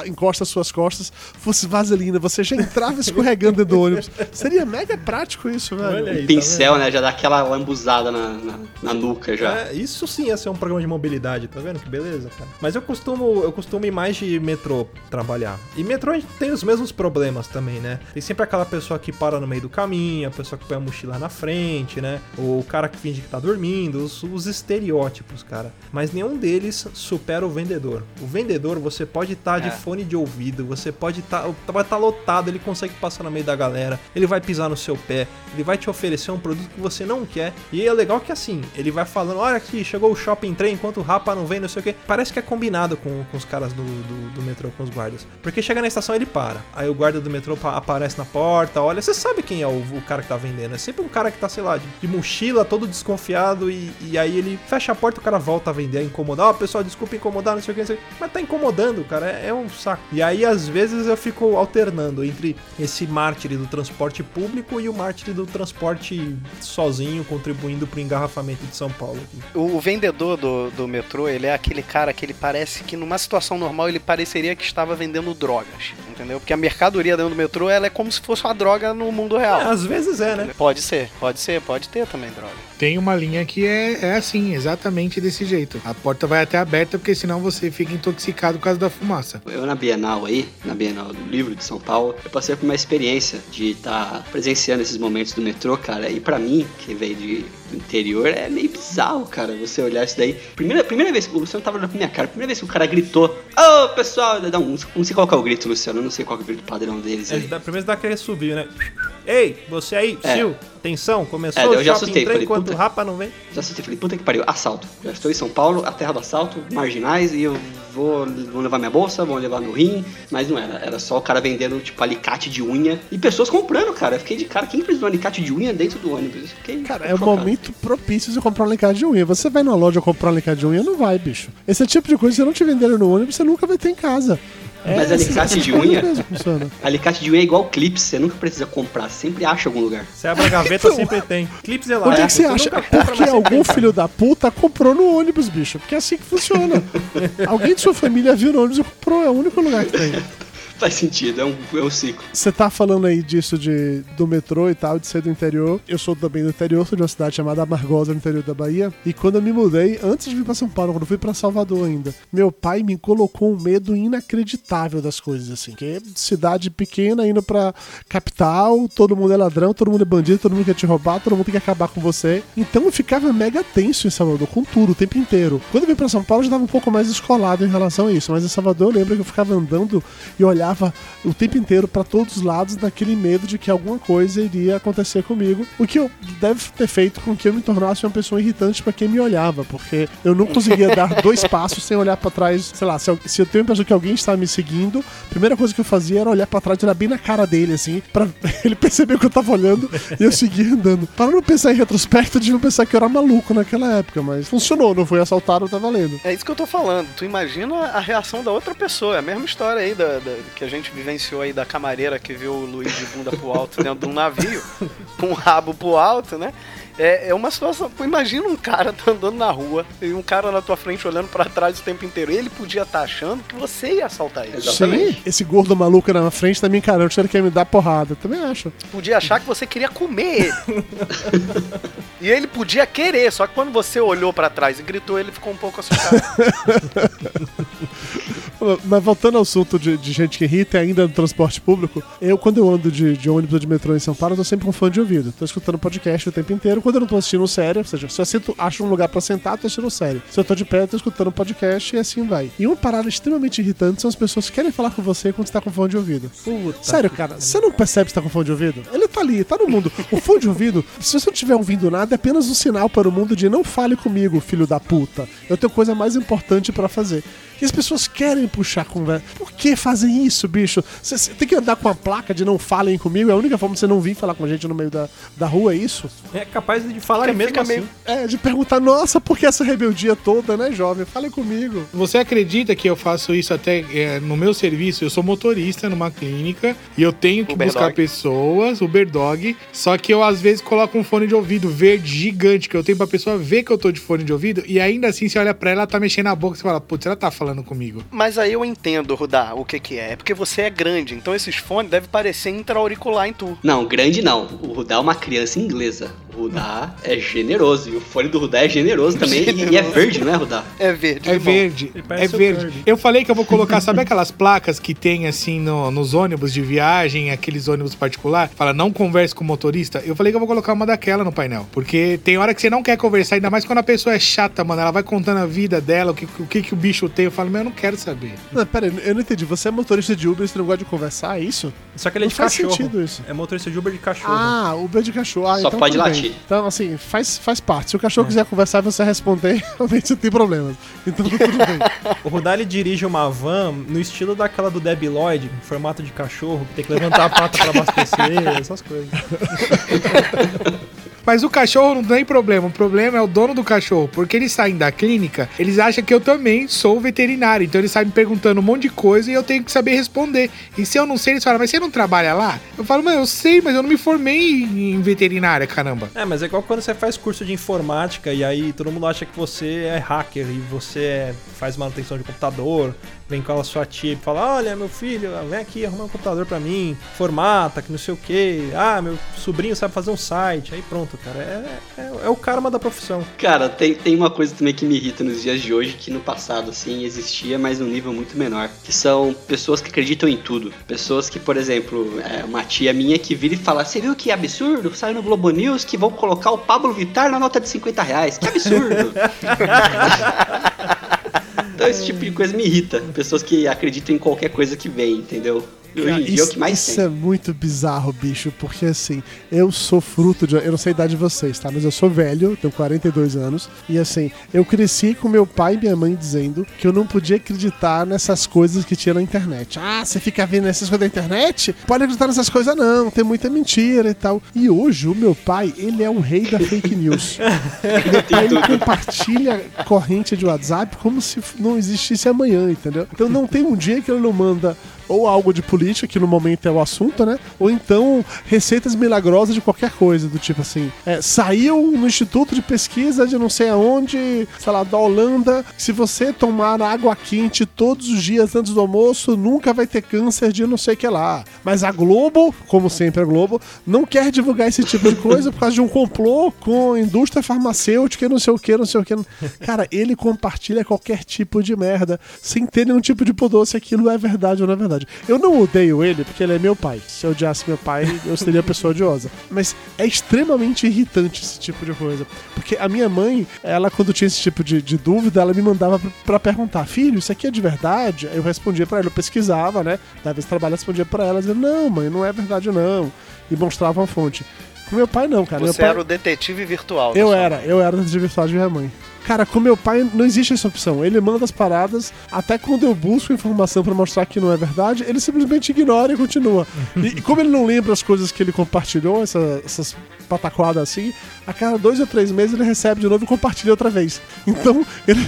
encosta as suas costas, fosse vaselina, você já entrava escorregando dentro do ônibus. Seria mega prático isso, velho. Olha aí. tá Pincel, né? Já dá aquela lambuzada na, na, na nuca já. É, isso sim ia ser um programa de mobilidade, tá vendo? Que beleza, cara. Mas eu costumo, eu costumo ir mais de metrô trabalhar. E metrô a gente tem os mesmos problemas também, né? Tem sempre aquela pessoa que para no meio do caminho, a pessoa que põe a mochila na frente, né? O cara que finge que tá dormindo, os, os estereótipos, cara. Mas nenhum deles supera o vendedor. O vendedor, você pode estar de É. fone de ouvido, você pode estar. vai estar lotado, ele consegue passar no meio da galera, ele vai pisar no seu pé, ele vai te oferecer um produto que você não quer. E é legal que assim, ele vai falando: olha aqui, chegou o shopping trem enquanto o rapa não vem, não sei o que. Parece que é combinado com, com os caras do, do, do metrô, com os guardas. Porque chega na estação ele para. Aí o guarda do metrô pa- aparece na porta, olha, você sabe quem é o, o cara que tá vendendo. É sempre um cara que tá, sei lá, de, de mochila, todo desconfiado, e, e aí ele fecha a porta, o cara volta a vender, a incomodar. Ó, pessoal, desculpa incomodar, não sei o que, não sei o que. Mas tá incomodando, cara, é, é um saco. E aí, às vezes, eu fico alternando entre esse mártir do transporte público e o mártir do transporte sozinho, contribuindo pro engarrafamento de São Paulo. aqui. O, o vendedor do, do metrô, ele é aquele cara que ele parece que numa situação normal ele pareceria que estava vendendo drogas, entendeu? Porque a mercadoria dentro do metrô, ela é como se fosse uma droga no mundo É, real. às vezes é, né? Pode ser, pode ser, pode ter também droga. Tem uma linha que é, é assim, exatamente desse jeito. A porta vai até aberta, porque senão você fica intoxicado por causa da fumaça. Eu na Bienal aí, na Bienal do Livro de São Paulo, eu passei por uma experiência de estar presenciando esses momentos do metrô, cara. E pra mim, que veio de, interior, é meio bizarro, cara, você olhar isso daí. Primeira, primeira vez que o Luciano tava olhando pra minha cara, primeira vez que o cara gritou, ô pessoal, não, não sei qual que é o grito, Luciano, eu não sei qual que é o grito padrão deles É, aí. dá- primeiro dá aquele subir, né? Ei, você aí, É. Sil, atenção, começou É, eu o já shopping assustei, trem falei, enquanto puta. rapa não vem. Já assisti, falei, puta que pariu, assalto. Já estou em São Paulo, a terra do assalto, marginais, e eu vou, vou levar minha bolsa, vou levar no rim, mas não era. Era só o cara vendendo, tipo, alicate de unha e pessoas comprando, cara. Eu fiquei de cara, quem precisa de um alicate de unha dentro do ônibus? Eu Fiquei Cara, é o chocado. momento propício de comprar um alicate de unha. Você vai numa loja comprar um alicate de unha, não vai, bicho. Esse tipo de coisa, se não te venderem no ônibus, você nunca vai ter em casa. Mas É, alicate esse- de unha? mesmo. Alicate de unha é igual clips, você nunca precisa comprar, sempre acha algum lugar. Você abre a gaveta, sempre tem. Clipes Por que, elásticos. que você acha? Porque mas algum tem. filho da puta comprou no ônibus, bicho. Porque é assim que funciona. Alguém de sua família viu no ônibus e comprou. É o único lugar que tem. Faz sentido, é um, é um ciclo. Você tá falando aí disso de, do metrô e tal, de ser do interior. Eu sou também do interior, sou de uma cidade chamada Amargosa, no interior da Bahia. E quando eu me mudei, antes de vir pra São Paulo, quando eu fui pra Salvador ainda, meu pai me colocou um medo inacreditável das coisas, assim. Que cidade pequena indo pra capital, todo mundo é ladrão, todo mundo é bandido, todo mundo quer te roubar, todo mundo tem que acabar com você. Então eu ficava mega tenso em Salvador, com tudo, o tempo inteiro. Quando eu vim pra São Paulo, eu já tava um pouco mais descolado em relação a isso. Mas em Salvador eu lembro que eu ficava andando e olhava o tempo inteiro pra todos os lados naquele medo de que alguma coisa iria acontecer comigo. O que eu deve ter feito com que eu me tornasse uma pessoa irritante pra quem me olhava, porque eu não conseguia dar dois passos sem olhar pra trás. Sei lá, se eu, se eu tenho a impressão que alguém está me seguindo, a primeira coisa que eu fazia era olhar pra trás, olhar bem na cara dele, assim, pra ele perceber que eu tava olhando e eu seguia andando. Para não pensar em retrospecto, deviam pensar que eu era maluco naquela época, mas funcionou, não foi assaltado, tá valendo. É isso que eu tô falando. Tu imagina a reação da outra pessoa. É a mesma história aí da, da- que a gente vivenciou aí da camareira que viu o Luiz de bunda pro alto dentro de um navio, com o rabo pro alto, né? É, é uma situação. Pô, imagina um cara tá andando na rua e um cara na tua frente olhando pra trás o tempo inteiro. Ele podia estar achando que você ia assaltar ele. Exatamente. Sim, esse gordo maluco na frente tá me encarando, achando que ia me dar porrada. Também acho. Podia achar que você queria comer ele. e ele podia querer, só que quando você olhou pra trás e gritou, ele ficou um pouco assustado. Mas voltando ao assunto de, de gente que irrita e ainda no transporte público, eu, quando eu ando de, de ônibus ou de metrô em São Paulo, eu tô sempre com fone de ouvido. Tô escutando podcast o tempo inteiro. Quando eu não tô assistindo série, ou seja, se eu sento, acho um lugar pra sentar, tô assistindo série. Se eu tô de pé, eu tô escutando podcast e assim vai. E uma parada extremamente irritante são as pessoas que querem falar com você quando você tá com fone de ouvido. Sério, cara, você não percebe que tá com fone de ouvido? Ele tá ali, tá no mundo. O fone de ouvido, se você não estiver ouvindo nada, é apenas um sinal para o mundo de não fale comigo, filho da puta. Eu tenho coisa mais importante pra fazer. E as pessoas querem puxar conversa. Por que fazem isso, bicho? Você tem que andar com uma placa de não falem comigo? É a única forma de você não vir falar com a gente no meio da, da rua, é isso? É capaz de falar Fica- mesmo assim. meio- É, de perguntar, nossa, por que essa rebeldia toda, né, jovem? Fale comigo. Você acredita que eu faço isso até é, no meu serviço? Eu sou motorista numa clínica e eu tenho que Uber buscar Dog. pessoas, Uber Dog, só que eu às vezes coloco um fone de ouvido verde gigante que eu tenho pra pessoa ver que eu tô de fone de ouvido e ainda assim você olha pra ela, ela tá mexendo a boca e você fala, putz, ela tá falando comigo. Mas aí eu entendo, Rudá, o que que é. É porque você é grande, então esses fones devem parecer intra-auricular em tu. Não, grande não. O Rudá é uma criança inglesa. O Rudá é generoso. E o fone do Rudá é generoso também. E, e é verde, não é, Rudá? É verde. É limão. verde, é verde. Kirby. Eu falei que eu vou colocar, sabe aquelas placas que tem assim no- nos ônibus de viagem, aqueles ônibus particular? Fala, não converse com o motorista. Eu falei que eu vou colocar uma daquela no painel. Porque tem hora que você não quer conversar, ainda mais quando a pessoa é chata, mano. Ela vai contando a vida dela, o que o, que, que o bicho tem. Eu falo, mas eu não quero saber. Não, pera aí, eu não entendi. Você é motorista de Uber e você não gosta de conversar, é isso? Só que ele é Não de faz cachorro. sentido isso. É motorista de Uber de cachorro. Ah, Uber de cachorro. Ah, Só então pode tudo Então, assim, faz, faz parte. Se o cachorro quiser conversar e você responder, realmente você tem problemas. Então tudo bem. O Rudá ele dirige uma van no estilo daquela do Debbie Lloyd, em formato de cachorro, que tem que levantar a pata pra abastecer, essas coisas. Mas o cachorro não tem problema. O problema é o dono do cachorro. Porque eles saem da clínica, eles acham que eu também sou veterinário. Então eles saem me perguntando um monte de coisa e eu tenho que saber responder. E se eu não sei, eles falam, mas você não trabalha lá? Eu falo, mas eu sei, mas eu não me formei em veterinária, caramba. É, mas é igual quando você faz curso de informática e aí todo mundo acha que você é hacker e você é- faz manutenção de computador, vem com a sua tia e fala: Olha, meu filho, vem aqui arrumar um computador pra mim, formata, que não sei o que. Ah, meu sobrinho sabe fazer um site. Aí pronto, cara. É, é, é o karma da profissão. Cara, tem, tem uma coisa também que me irrita nos dias de hoje, que no passado, assim, existia, mas num nível muito menor. Que são pessoas que acreditam em tudo. Pessoas que, por exemplo, é uma tia minha que vira e fala: Você viu que absurdo? Saiu no Globo News que vão colocar o Pablo Vittar na nota de 50 reais. Que absurdo! então esse tipo de coisa me irrita. Pessoas que acreditam em qualquer coisa que vem, entendeu? Dia é o que mais isso tem. é muito bizarro, bicho, porque assim, eu sou fruto de. Eu não sei a idade de vocês, tá? Mas eu sou velho, tenho 42 anos. E assim, eu cresci com meu pai e minha mãe dizendo que eu não podia acreditar nessas coisas que tinha na internet. Ah, você fica vendo essas coisas na internet? Pode acreditar nessas coisas, não, tem muita mentira e tal. E hoje, o meu pai, ele é o rei da fake news. meu pai, ele compartilha corrente de WhatsApp como se não existisse amanhã, entendeu? Então não tem um dia que ele não manda ou algo de política, que no momento é o assunto, né? Ou então receitas milagrosas de qualquer coisa, do tipo assim, é, saiu no Instituto de Pesquisa de não sei aonde, sei lá, da Holanda, se você tomar água quente todos os dias antes do almoço, nunca vai ter câncer de não sei o que lá. Mas a Globo, como sempre a Globo, não quer divulgar esse tipo de coisa por causa de um complô com a indústria farmacêutica e não sei o que, não sei o que. Cara, ele compartilha qualquer tipo de merda, sem ter nenhum tipo de pudor se aquilo é verdade ou não é verdade. Eu não odeio ele porque ele é meu pai. Se eu odiasse meu pai, eu seria a pessoa odiosa. Mas é extremamente irritante esse tipo de coisa. Porque a minha mãe, ela, quando tinha esse tipo de, de dúvida, ela me mandava pra, pra perguntar: Filho, isso aqui é de verdade? Eu respondia pra ela, eu pesquisava, né? Dava esse trabalho, eu respondia pra ela, dizendo: Não, mãe, não é verdade, não. E mostrava uma fonte. Meu pai, não, cara. Você pai... era o detetive virtual. da Eu era, eu era da virtual de minha mãe. Cara, com meu pai não existe essa opção. Ele manda as paradas, até quando eu busco informação pra mostrar que não é verdade, ele simplesmente ignora e continua. E, e como ele não lembra as coisas que ele compartilhou, essa- essas pataquadas assim, a cada dois ou três meses ele recebe de novo e compartilha outra vez. Então, ele,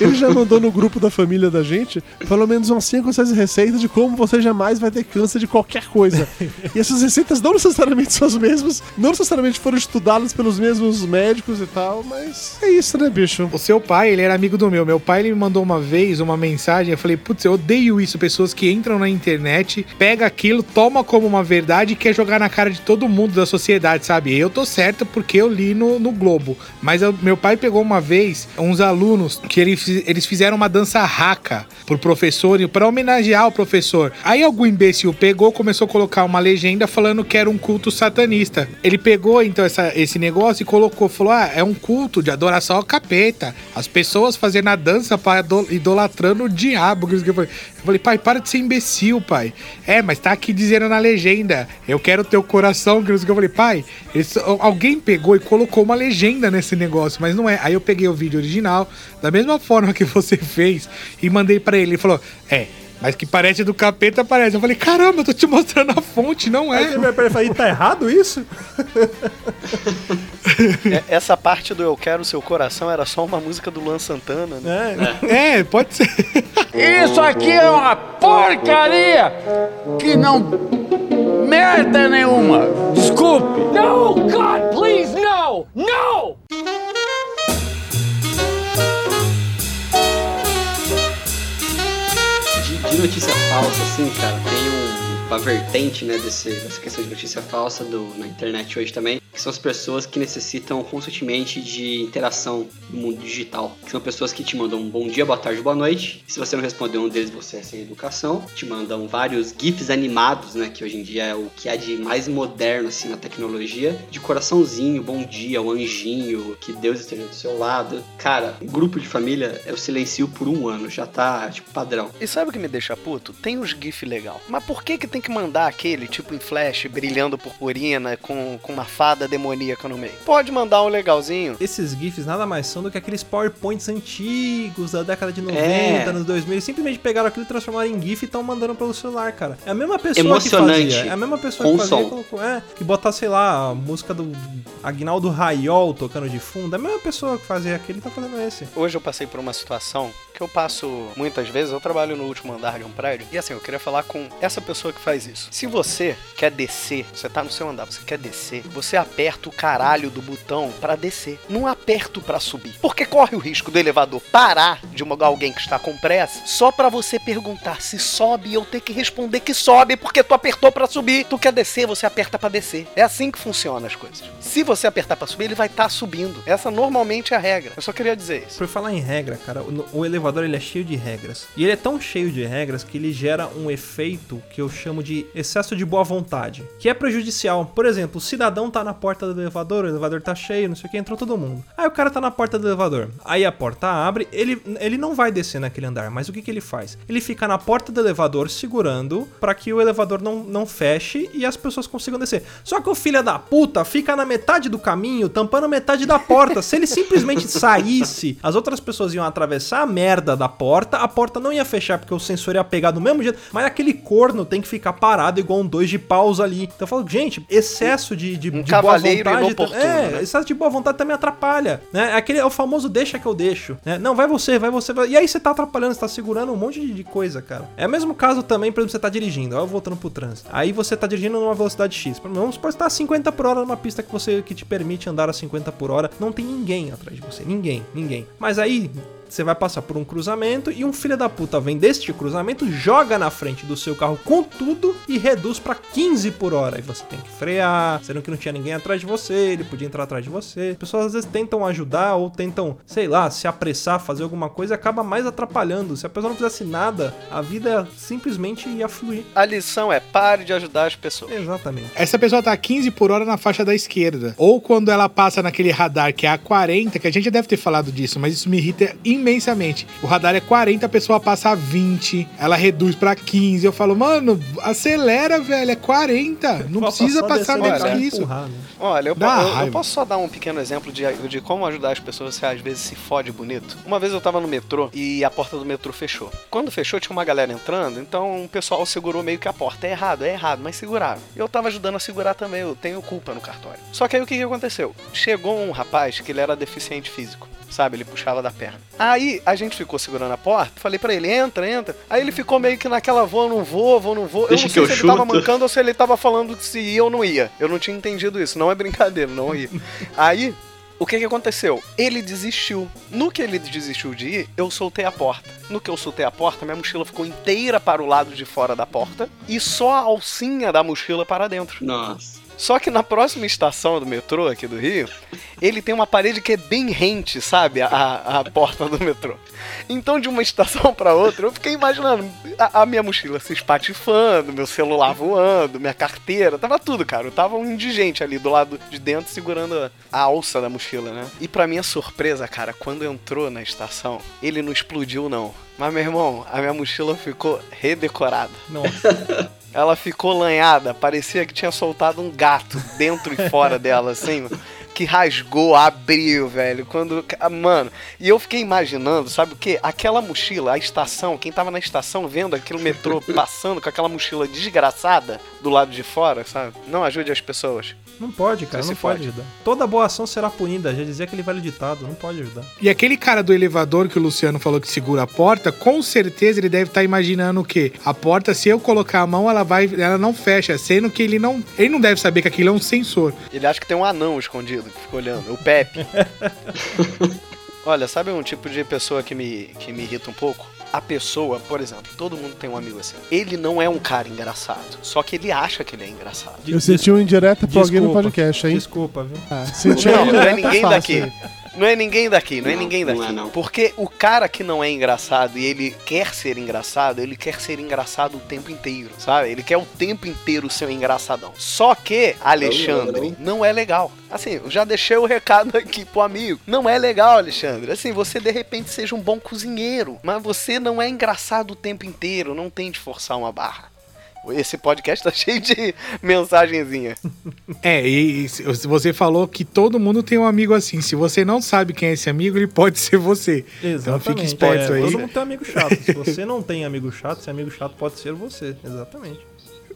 ele já mandou no grupo da família da gente pelo menos umas 5 ou 6 receitas de como você jamais vai ter câncer de qualquer coisa. E essas receitas não necessariamente são as mesmas, não necessariamente foram estudadas pelos mesmos médicos e tal, mas é isso, né, bicho? O seu pai, ele era amigo do meu. Meu pai, ele me mandou uma vez uma mensagem. Eu falei, putz, eu odeio isso. Pessoas que entram na internet, pega aquilo, toma como uma verdade e quer jogar na cara de todo mundo da sociedade, sabe? Eu tô certo porque eu li no, no Globo. Mas eu- meu pai pegou uma vez uns alunos que ele, eles fizeram uma dança raca pro professor, e pra homenagear o professor. Aí algum imbecil pegou, começou a colocar uma legenda falando que era um culto satanista. Ele pegou então essa- esse negócio e colocou, falou: ah, é um culto de adoração ao capeta. As pessoas fazendo a dança para idolatrando o diabo. Eu falei, pai, para de ser imbecil, pai. É, mas tá aqui dizendo na legenda, eu quero teu coração. Eu falei, pai, alguém pegou e colocou uma legenda nesse negócio, mas não é. Aí eu peguei o vídeo original, da mesma forma que você fez, e mandei pra ele. Ele falou, é. Mas que parece do capeta, parece. Eu falei, caramba, eu tô te mostrando a fonte, não Aí é. você vai falar, "Ih, tá errado isso? É, Essa parte do Eu Quero Seu Coração era só uma música do Luan Santana, né? É. É, pode ser. Isso aqui é uma porcaria que não. merda nenhuma. Desculpe. No, God, please, no! No! Notícia falsa, assim, cara, tem um, uma vertente, né, desse, dessa questão de notícia falsa do, na internet hoje também, que são as pessoas que necessitam constantemente de interação no mundo digital. Que são pessoas que te mandam um bom dia, boa tarde, boa noite. Se você não responder um deles, você é sem educação. Te mandam vários GIFs animados, né, que hoje em dia é o que há de mais moderno, assim, na tecnologia. De coraçãozinho, bom dia, o anjinho, que Deus esteja do seu lado. Cara, grupo de família, eu silencio por um ano, já tá, tipo, padrão. E sabe o que me deixa puto? Tem os GIF legal. Mas por que que tem que mandar aquele, tipo em flash, brilhando purpurina, com, com uma fada demoníaca no meio? Pode mandar um legalzinho. Esses GIFs nada mais são do que aqueles PowerPoints antigos da década de 90, É. anos 2000. Eles simplesmente pegaram aquilo, transformaram em GIF e estão mandando pelo celular, cara. É a mesma pessoa Emocionante. que fazia. É a mesma pessoa Com que fazia e colocou. É, que botar, sei lá, a música do Agnaldo Raiol tocando de fundo. É a mesma pessoa que fazia aquilo e tá fazendo esse. Hoje eu passei por uma situação que eu passo muitas vezes, eu trabalho no último andar de um prédio, e assim, eu queria falar com essa pessoa que faz isso. Se você quer descer, você tá no seu andar, você quer descer, você aperta o caralho do botão pra descer. Não aperta pra subir. Porque corre o risco do elevador parar de uma, alguém que está com pressa só pra você perguntar se sobe e eu ter que responder que sobe porque tu apertou pra subir. Tu quer descer, você aperta pra descer. É assim que funcionam as coisas. Se você apertar pra subir, ele vai estar subindo. Essa normalmente é a regra. Eu só queria dizer isso. Por falar em regra, cara, o, o elevador ele é cheio de regras. E ele é tão cheio de regras que ele gera um efeito que eu chamo de excesso de boa vontade, que é prejudicial. Por exemplo, o cidadão tá na porta do elevador, o elevador tá cheio, não sei o que, entrou todo mundo. Aí o cara tá na porta do elevador. Aí a porta abre, ele, ele não vai descer naquele andar, mas o que, que ele faz? Ele fica na porta do elevador segurando para que o elevador não, não feche e as pessoas consigam descer. Só que o filho da puta fica na metade do caminho, tampando metade da porta. Se ele simplesmente saísse, as outras pessoas iam atravessar a merda da porta, a porta não ia fechar porque o sensor ia pegar do mesmo jeito, mas aquele corno tem que ficar parado igual um dois de paus ali. Então eu falo, gente, excesso de, de, Um de boa vontade. É, né? excesso de boa vontade também atrapalha, né? Aquele é o famoso deixa que eu deixo, né? Não, vai você, vai você, vai... E aí você tá atrapalhando, você tá segurando um monte de, de coisa, cara. É o mesmo caso também, por exemplo, você tá dirigindo, ó, eu voltando pro trânsito. Aí você tá dirigindo numa velocidade X. Vamos supor que tá a 50 por hora numa pista que você que te permite andar a 50 por hora. Não tem ninguém atrás de você, ninguém, ninguém. Mas aí você vai passar por um cruzamento e um filho da puta vem deste cruzamento, joga na frente do seu carro com tudo e reduz pra 15 por hora. E você tem que frear, sendo que não tinha ninguém atrás de você, ele podia entrar atrás de você. As pessoas às vezes tentam ajudar ou tentam, sei lá, se apressar, fazer alguma coisa e acaba mais atrapalhando. Se a pessoa não fizesse nada, a vida simplesmente ia fluir. A lição é pare de ajudar as pessoas. Exatamente. Essa pessoa tá 15 por hora na faixa da esquerda. Ou quando ela passa naquele radar que é a 40, que a gente já deve ter falado disso, mas isso me irrita imensamente. O radar é 40, a pessoa passa a 20, ela reduz pra 15. Eu falo, mano, acelera, velho, é 40. Não precisa passar menos que isso. empurrar, né? Olha, eu, eu- eu posso só dar um pequeno exemplo de, de como ajudar as pessoas, você às vezes se fode bonito. Uma vez eu tava no metrô e a porta do metrô fechou. Quando fechou, tinha uma galera entrando, então o pessoal segurou meio que a porta. É errado, é errado, mas seguraram. Eu tava ajudando a segurar também, eu tenho culpa no cartório. Só que aí o que, que aconteceu? Chegou um rapaz que ele era deficiente físico. Sabe, ele puxava da perna. Aí a gente ficou segurando a porta, falei pra ele, entra, entra. Aí ele ficou meio que naquela vou, não vou, vou, não vou. Deixa eu não que sei eu se ele tava chuto. mancando ou se ele tava falando se ia ou não ia. Eu não tinha entendido isso, não é brincadeira, não ia. Aí, o que que aconteceu? Ele desistiu. No que ele desistiu de ir, eu soltei a porta. No que eu soltei a porta, minha mochila ficou inteira para o lado de fora da porta e só a alcinha da mochila para dentro. Nossa. Só que na próxima estação do metrô aqui do Rio, ele tem uma parede que é bem rente, sabe? A, a porta do metrô. Então, de uma estação pra outra, eu fiquei imaginando a, a minha mochila se espatifando, meu celular voando, minha carteira, tava tudo, cara. Eu tava um indigente ali do lado de dentro segurando a, a alça da mochila, né? E pra minha surpresa, cara, quando entrou na estação, ele não explodiu, não. Mas, meu irmão, a minha mochila ficou redecorada. Nossa. Ela ficou lanhada, parecia que tinha soltado um gato dentro e fora dela, assim, que rasgou, abriu, velho. Quando. Mano, e eu fiquei imaginando, sabe o quê? Aquela mochila, a estação, quem tava na estação vendo aquele metrô passando com aquela mochila desgraçada do lado de fora, sabe? Não ajude as pessoas. Não pode, cara, Você não se pode fode. ajudar. Toda boa ação será punida, já dizia aquele velho ditado, não pode ajudar. E aquele cara do elevador que o Luciano falou que segura a porta, com certeza ele deve estar imaginando o quê? A porta, se eu colocar a mão, ela vai, ela não fecha, sendo que ele não, ele não deve saber que aquilo é um sensor. Ele acha que tem um anão escondido que fica olhando, o Pepe. Olha, sabe um tipo de pessoa que me, que me irrita um pouco? A pessoa, por exemplo, todo mundo tem um amigo assim. Ele não é um cara engraçado, só que ele acha que ele é engraçado. Eu senti um indireta pra alguém no podcast, hein? Desculpa, viu? Ah, senti Não, não é ninguém fácil daqui. Não é ninguém daqui, não, é Não, ninguém não daqui. é, não. Porque o cara que não é engraçado e ele quer ser engraçado, ele quer ser engraçado o tempo inteiro, sabe? Ele quer o tempo inteiro ser um engraçadão. Só que Alexandre não é legal. Assim, eu já deixei o recado aqui pro amigo. Não é legal, Alexandre. Assim, você de repente seja um bom cozinheiro, mas você não é engraçado o tempo inteiro, não tente forçar uma barra. Esse podcast tá cheio de mensagenzinha. É, e, e você falou que todo mundo tem um amigo assim. Se você não sabe quem é esse amigo, ele pode ser você. Então fique esperto é, aí. Todo mundo tem amigo chato. Se você não tem amigo chato, esse amigo chato pode ser você. Exatamente.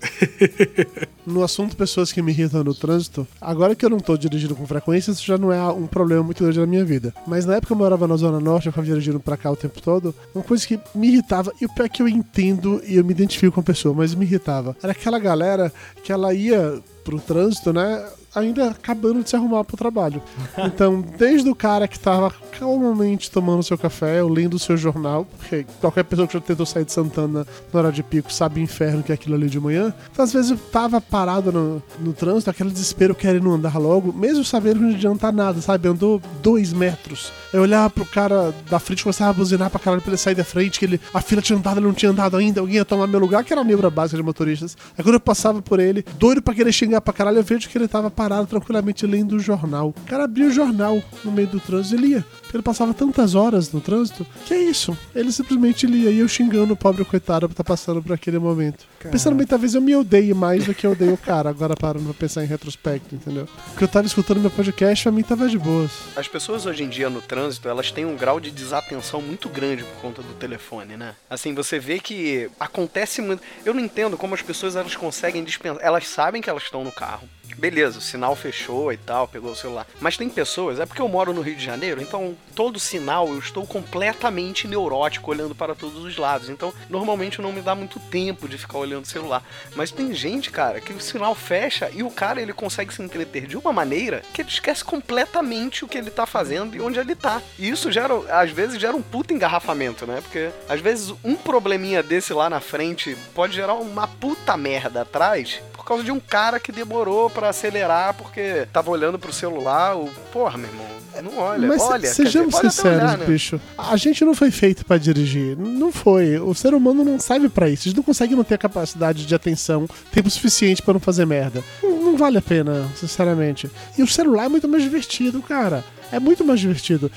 No assunto pessoas que me irritam no trânsito, agora que eu não tô dirigindo com frequência, isso já não é um problema muito grande na minha vida. Mas na época eu morava na Zona Norte, eu ficava dirigindo pra cá o tempo todo, uma coisa que me irritava, e o pior é que eu entendo e eu me identifico com a pessoa, mas me irritava, era aquela galera que ela ia pro trânsito, né? Ainda acabando de se arrumar pro trabalho. Então, desde o cara que tava calmamente tomando seu café, ou lendo o seu jornal, porque qualquer pessoa que já tentou sair de Santana na hora de pico sabe o inferno que é aquilo ali de manhã. Então, às vezes eu tava parado no, no trânsito, aquele desespero querendo andar logo, mesmo sabendo que não adianta nada, sabe? Andou dois metros. Eu olhava pro cara da frente, começava a buzinar pra caralho pra ele sair da frente, que ele, a fila tinha andado, ele não tinha andado ainda, alguém ia tomar meu lugar, que era a nebra básica de motoristas. Aí quando eu passava por ele, doido pra querer xingar pra caralho, eu vejo que ele tava parado tranquilamente lendo o jornal. O cara abria o jornal no meio do trânsito e lia. Ele passava tantas horas no trânsito. Que é isso? Ele simplesmente lia e eu xingando o pobre coitado por estar passando por aquele momento. Pensando bem, talvez eu me odeie mais do que eu odeio o cara, agora parando pra pensar em retrospecto, entendeu? Porque eu tava escutando meu podcast pra mim tava de boas. As pessoas hoje em dia no trânsito, elas têm um grau de desatenção muito grande por conta do telefone, né? Assim, você vê que acontece muito. Eu não entendo como as pessoas elas conseguem dispensar. Elas sabem que elas estão no carro. Beleza, o sinal fechou e tal, pegou o celular. Mas tem pessoas, é porque eu moro no Rio de Janeiro, então todo sinal eu estou completamente neurótico olhando para todos os lados. Então, normalmente não me dá muito tempo de ficar olhando o celular. Mas tem gente, cara, que o sinal fecha e o cara ele consegue se entreter de uma maneira que ele esquece completamente o que ele tá fazendo e onde ele tá. E isso gera, às vezes, gera um puta engarrafamento, né? Porque às vezes um probleminha desse lá na frente pode gerar uma puta merda atrás por causa de um cara que demorou para acelerar porque tava olhando pro celular. O... Porra, meu irmão, não olha. Mas olha, se- sejamos dizer, sinceros, olhar, né? bicho. A gente não foi feito pra dirigir. Não foi. O ser humano não serve pra isso. Gente não consegue não ter a capacidade de atenção, tempo suficiente pra não fazer merda. Não, não vale a pena, sinceramente. E o celular é muito mais divertido, cara. É muito mais divertido.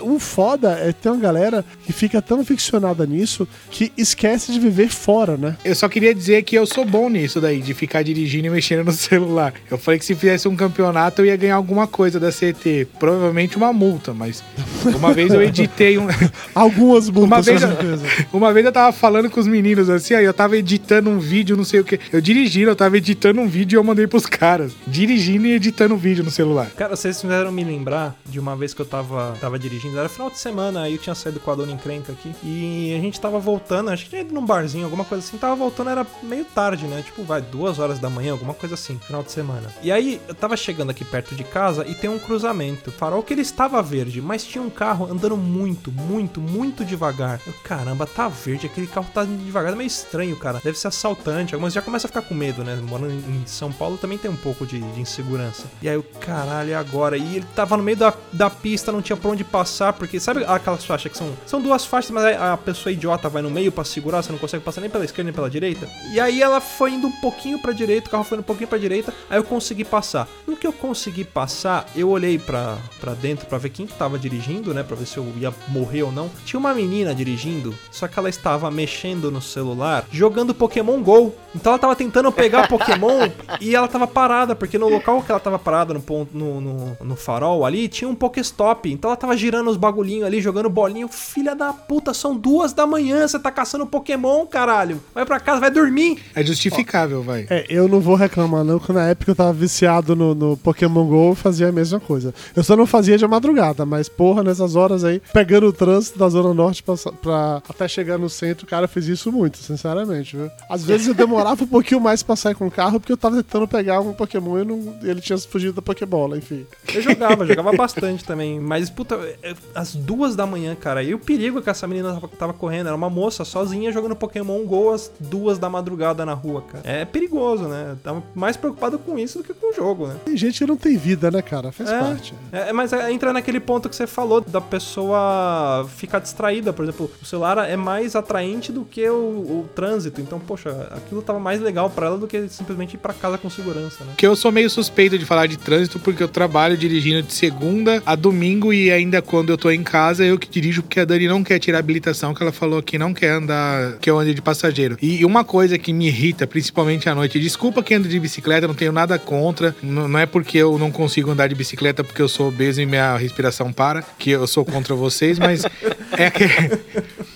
O foda é ter uma galera que fica tão ficcionada nisso que esquece de viver fora, né? Eu só queria dizer que eu sou bom nisso daí, de ficar dirigindo e mexendo no celular. Eu falei que se fizesse um campeonato eu ia ganhar alguma coisa da CT. Provavelmente uma multa, mas uma vez eu editei um. Algumas multas, Uma vez, com uma vez eu tava falando com os meninos assim, aí eu tava editando um vídeo, não sei o que. Eu dirigindo, eu tava editando um vídeo e eu mandei pros caras. Dirigindo e editando um vídeo no celular. Cara, vocês fizeram me lembrar de uma vez que eu tava, tava dirigindo, era final de semana, aí eu tinha saído com a dona encrenca aqui, e a gente tava voltando, acho que tinha ido num barzinho, alguma coisa assim, tava voltando, era meio tarde, né? Tipo, vai, duas horas da manhã, alguma coisa assim, final de semana. E aí, eu tava chegando aqui perto de casa e tem um cruzamento. Farol que ele estava verde, mas tinha um carro andando muito, muito, muito devagar. Eu, caramba, tá verde, aquele carro tá devagar, é meio estranho, cara. Deve ser assaltante. Algumas já começa a ficar com medo, né? Morando em São Paulo também tem um pouco de, de insegurança. E aí, o caralho, agora? E ele tava no meio da, da pista, não tinha pra onde passar, porque sabe aquelas faixas que são, são duas faixas, mas a pessoa idiota vai no meio pra segurar, você não consegue passar nem pela esquerda nem pela direita? E aí ela foi indo um pouquinho pra direita, o carro foi indo um pouquinho pra direita, aí eu consegui passar. No que eu consegui passar, eu olhei pra, pra dentro pra ver quem que tava dirigindo, né, pra ver se eu ia morrer ou não. Tinha uma menina dirigindo, só que ela estava mexendo no celular, jogando Pokémon GO. Então ela tava tentando pegar Pokémon e ela tava parada, porque no local que ela tava parada, no ponto no, no, no farol ali, tinha um Pokéstop. Então ela tava girando os bagulhinhos ali, jogando bolinho. Filha da puta, são duas da manhã, você tá caçando Pokémon, caralho. Vai pra casa, vai dormir. É justificável, vai. É, eu não vou reclamar não, que na época eu tava viciado no, no Pokémon GO, eu fazia a mesma coisa. Eu só não fazia de madrugada, mas porra, nessas horas aí, pegando o trânsito da Zona Norte pra, pra até chegar no centro, cara, eu fiz isso muito, sinceramente, viu? Às vezes eu demorava um pouquinho mais pra sair com o carro, porque eu tava tentando pegar um Pokémon e não- ele tinha fugido da Pokébola, enfim. Eu jogava, jogava bastante também. Mas, puta, é- às duas da manhã, cara. E o perigo que essa menina tava, correndo era uma moça sozinha jogando Pokémon GO às duas da madrugada na rua, cara. É perigoso, né? Tava mais preocupado com isso do que com o jogo, né? Tem gente que não tem vida, né, cara? Faz É. parte. É, mas é- entra naquele ponto que você falou da pessoa ficar distraída. Por exemplo, o celular é mais atraente do que o, o trânsito. Então, poxa, aquilo tava mais legal pra ela do que simplesmente ir pra casa com segurança, né? Porque eu sou meio suspeito de falar de trânsito porque eu trabalho dirigindo de segunda a domingo e ainda quando eu tô em casa eu que dirijo porque a Dani não quer tirar a habilitação que ela falou que não quer andar, que eu ande de passageiro. E uma coisa que me irrita, principalmente à noite, desculpa quem anda de bicicleta, não tenho nada contra, não é porque eu não consigo andar de bicicleta porque eu sou obeso e minha respiração para, que eu sou contra vocês, mas é que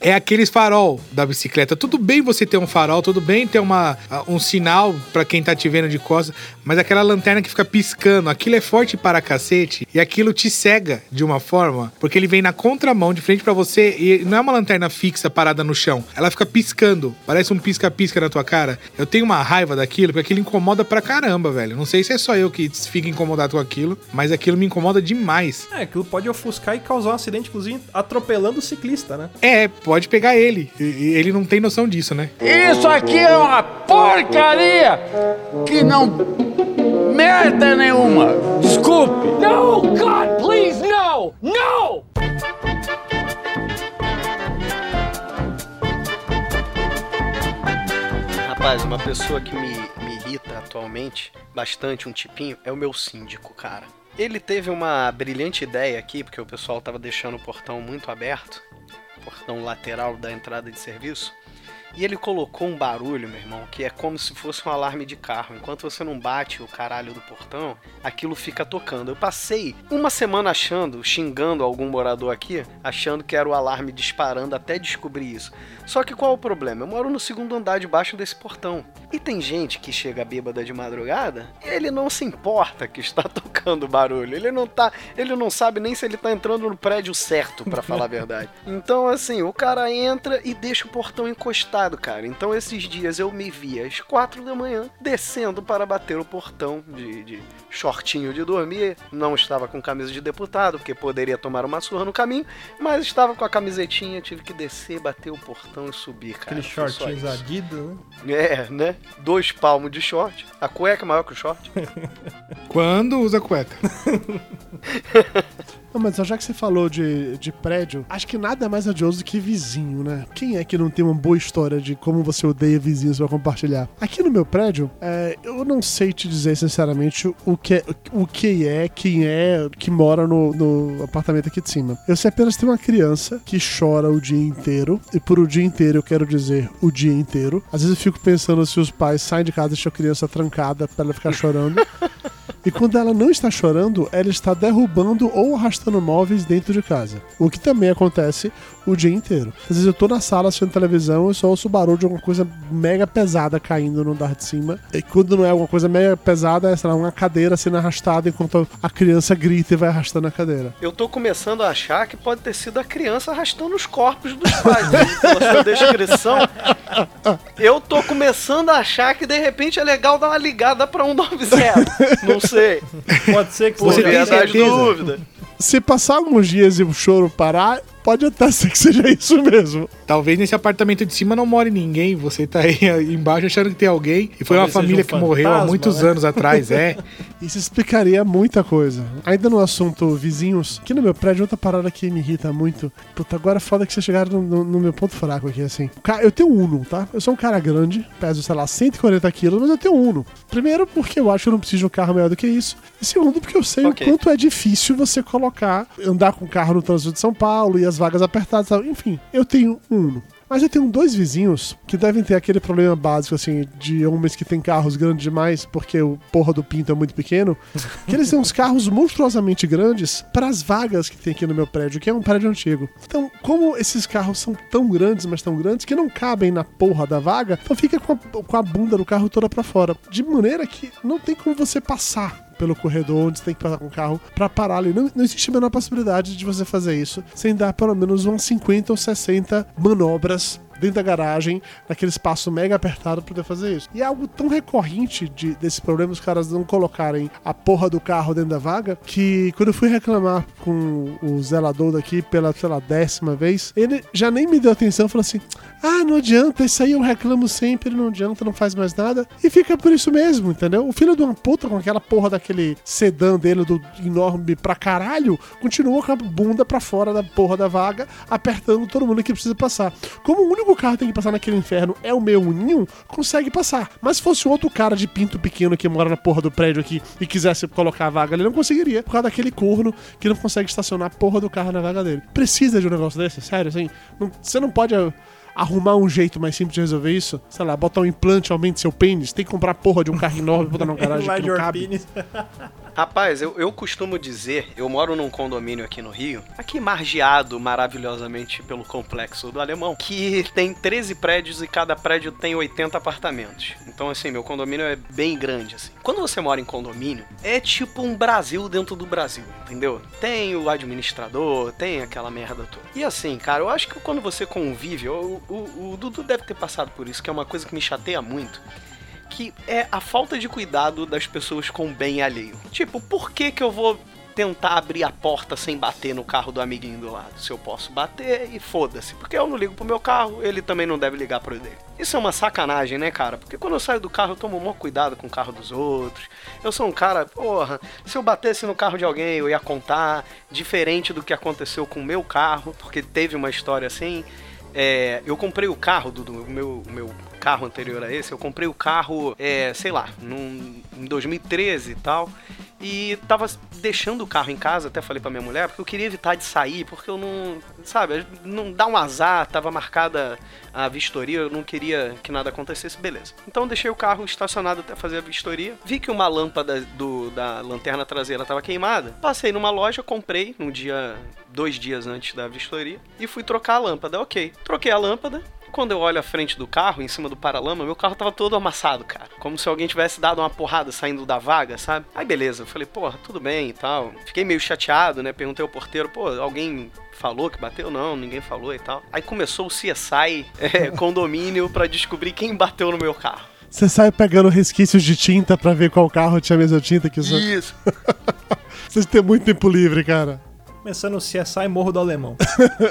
É aqueles farol da bicicleta. Tudo bem você ter um farol, tudo bem ter uma, um sinal para quem tá te vendo de costas, mas aquela lanterna que fica piscando, aquilo é forte para cacete e aquilo te cega de uma forma, porque ele vem na contramão, de frente para você e não é uma lanterna fixa parada no chão. Ela fica piscando, parece um pisca-pisca na tua cara. Eu tenho uma raiva daquilo, porque aquilo incomoda pra caramba, velho. Não sei se é só eu que fico incomodado com aquilo, mas aquilo me incomoda demais. É, aquilo pode ofuscar e causar um acidente, inclusive atropelando o ciclista, né? É, pode pegar ele. E- Ele não tem noção disso, né? Isso aqui é uma porcaria que não merda nenhuma. Desculpe. No, God, please, no! No! Rapaz, uma pessoa que me, me irrita atualmente bastante, um tipinho, é o meu síndico, cara. Ele teve uma brilhante ideia aqui, porque o pessoal tava deixando o portão muito aberto, portão lateral da entrada de serviço. E ele colocou um barulho, meu irmão, que é como se fosse um alarme de carro. Enquanto você não bate o caralho do portão, aquilo fica tocando. Eu passei uma semana achando, xingando algum morador aqui, achando que era o alarme disparando até descobrir isso. Só que qual é o problema? Eu moro no segundo andar debaixo desse portão. E tem gente que chega bêbada de madrugada, ele não se importa que está tocando barulho. Ele não tá, ele não sabe nem se ele tá entrando no prédio certo, pra falar a verdade. Então, assim, o cara entra e deixa o portão encostado, cara. Então, esses dias eu me vi às quatro da manhã descendo para bater o portão de, de shortinho de dormir. Não estava com camisa de deputado, porque poderia tomar uma surra no caminho, mas estava com a camisetinha, tive que descer, bater o portão e subir, cara. Aqueles shortinhos. Adidas, né? É, né? Dois palmos de short. A cueca é maior que o short. Quando usa cueca. Não, mas já que você falou de, de prédio, acho que nada é mais odioso que vizinho, né? Quem é que não tem uma boa história de como você odeia vizinhos pra compartilhar? Aqui no meu prédio, é, eu não sei te dizer sinceramente o que é, o que é quem é que mora no, no apartamento aqui de cima. Eu sei apenas tem uma criança que chora o dia inteiro, e por o dia inteiro eu quero dizer o dia inteiro. Às vezes eu fico pensando se os pais saem de casa e deixam a criança trancada pra ela ficar chorando. E quando ela não está chorando, ela está derrubando ou arrastando móveis dentro de casa. O que também acontece o dia inteiro. Às vezes eu tô na sala assistindo televisão e só ouço o barulho de alguma coisa mega pesada caindo no andar de cima. E quando não é alguma coisa mega pesada, é, sei lá, uma cadeira sendo arrastada enquanto a criança grita e vai arrastando a cadeira. Eu tô começando a achar que pode ter sido a criança arrastando os corpos dos pais. né? Sua descrição, eu tô começando a achar que de repente é legal dar uma ligada pra 190. Não sei. Pode ser que Por você certeza? dúvidas. Se passar alguns dias e o choro parar, pode até ser que seja isso mesmo. Talvez nesse apartamento de cima não more ninguém. Você tá aí embaixo achando que tem alguém. E foi Talvez uma família um que morreu há fantasma, muitos né? anos atrás, é. Isso explicaria muita coisa. Ainda no assunto vizinhos, aqui no meu prédio, outra parada que me irrita muito. Puta, agora é foda que vocês chegaram no, no- no meu ponto fraco aqui, assim. Eu tenho um Uno, tá? Eu sou um cara grande, peso, sei lá, 140 quilos, mas eu tenho um Uno. Primeiro, porque eu acho que eu não preciso de um carro maior do que isso. E segundo, porque eu sei Ok. o quanto é difícil você colocar, andar com o carro no trânsito de São Paulo e as vagas apertadas tal. Enfim, eu tenho um. Mas eu tenho dois vizinhos que devem ter aquele problema básico, assim, de homens que têm carros grandes demais porque o porra do pinto é muito pequeno. Que eles têm uns carros monstruosamente grandes para as vagas que tem aqui no meu prédio, que é um prédio antigo. Então, como esses carros são tão grandes, mas tão grandes, que não cabem na porra da vaga, então fica com a, com a bunda do carro toda para fora. De maneira que não tem como você passar pelo corredor onde você tem que passar com o carro pra parar ali. Não, não existe a menor possibilidade de você fazer isso sem dar pelo menos umas 50 ou 60 manobras dentro da garagem, naquele espaço mega apertado pra poder fazer isso. E é algo tão recorrente de, desse problema os caras não colocarem a porra do carro dentro da vaga, que quando eu fui reclamar com o zelador daqui pela, sei lá, décima vez, ele já nem me deu atenção, falou assim, ah, não adianta, isso aí eu reclamo sempre, não adianta, não faz mais nada, e fica por isso mesmo, entendeu? O filho de uma puta com aquela porra daquele sedã dele, do enorme pra caralho, continua com a bunda pra fora da porra da vaga, apertando todo mundo que precisa passar. Como o único carro que tem que passar naquele inferno é o meu uninho, consegue passar. Mas se fosse outro cara de pinto pequeno que mora na porra do prédio aqui e quisesse colocar a vaga, ele não conseguiria, por causa daquele corno que não consegue estacionar a porra do carro na vaga dele. Precisa de um negócio desse? Sério, assim? Não- você não pode arrumar um jeito mais simples de resolver isso? Sei lá, botar um implante, aumente seu pênis, tem que comprar porra de um carro enorme e botar numa garagem que não cabe. penis. Rapaz, eu, eu costumo dizer, eu moro num condomínio aqui no Rio, aqui margeado maravilhosamente pelo complexo do Alemão, que tem 13 prédios e cada prédio tem 80 apartamentos. Então, assim, meu condomínio é bem grande, assim. Quando você mora em condomínio, é tipo um Brasil dentro do Brasil, entendeu? Tem o administrador, tem aquela merda toda. E assim, cara, eu acho que quando você convive, o, o, o Dudu deve ter passado por isso, que é uma coisa que me chateia muito que é a falta de cuidado das pessoas com o bem alheio. Tipo, por que que eu vou tentar abrir a porta sem bater no carro do amiguinho do lado? Se eu posso bater e foda-se. Porque eu não ligo pro meu carro, ele também não deve ligar pro dele. Isso é uma sacanagem, né, cara? Porque quando eu saio do carro, eu tomo maior cuidado com o carro dos outros. Eu sou um cara, porra, se eu batesse no carro de alguém, eu ia contar, diferente do que aconteceu com o meu carro, porque teve uma história assim. É, eu comprei o carro do, do meu, o meu carro anterior a esse, eu comprei o carro, é, sei lá, num, em 2013 e tal. E tava deixando o carro em casa, até falei pra minha mulher, porque eu queria evitar de sair, porque eu não. Sabe, não dá um azar, tava marcada a vistoria, eu não queria que nada acontecesse, beleza. Então deixei o carro estacionado até fazer a vistoria. Vi que uma lâmpada do, da lanterna traseira tava queimada. Passei numa loja, comprei num dia. dois dias antes da vistoria, e fui trocar a lâmpada. Ok. Troquei a lâmpada, quando eu olho a frente do carro, em cima do paralama, meu carro tava todo amassado, cara. Como se alguém tivesse dado uma porrada saindo da vaga, sabe? Aí beleza, eu falei, porra, tudo bem e tal. Fiquei meio chateado, né? Perguntei ao porteiro, pô, alguém falou que bateu? Não, ninguém falou e tal. Aí começou o CSI é, condomínio pra descobrir quem bateu no meu carro. Você sai pegando resquícios de tinta pra ver qual carro tinha a mesma tinta que o seu. Isso. Vocês têm muito tempo livre, cara. Começando o CSI Morro do Alemão.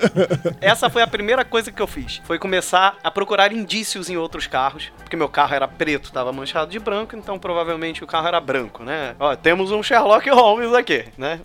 Essa foi a primeira coisa que eu fiz. Foi começar a procurar indícios em outros carros. Porque meu carro era preto, tava manchado de branco, então provavelmente o carro era branco, né? Ó, temos um Sherlock Holmes aqui, né?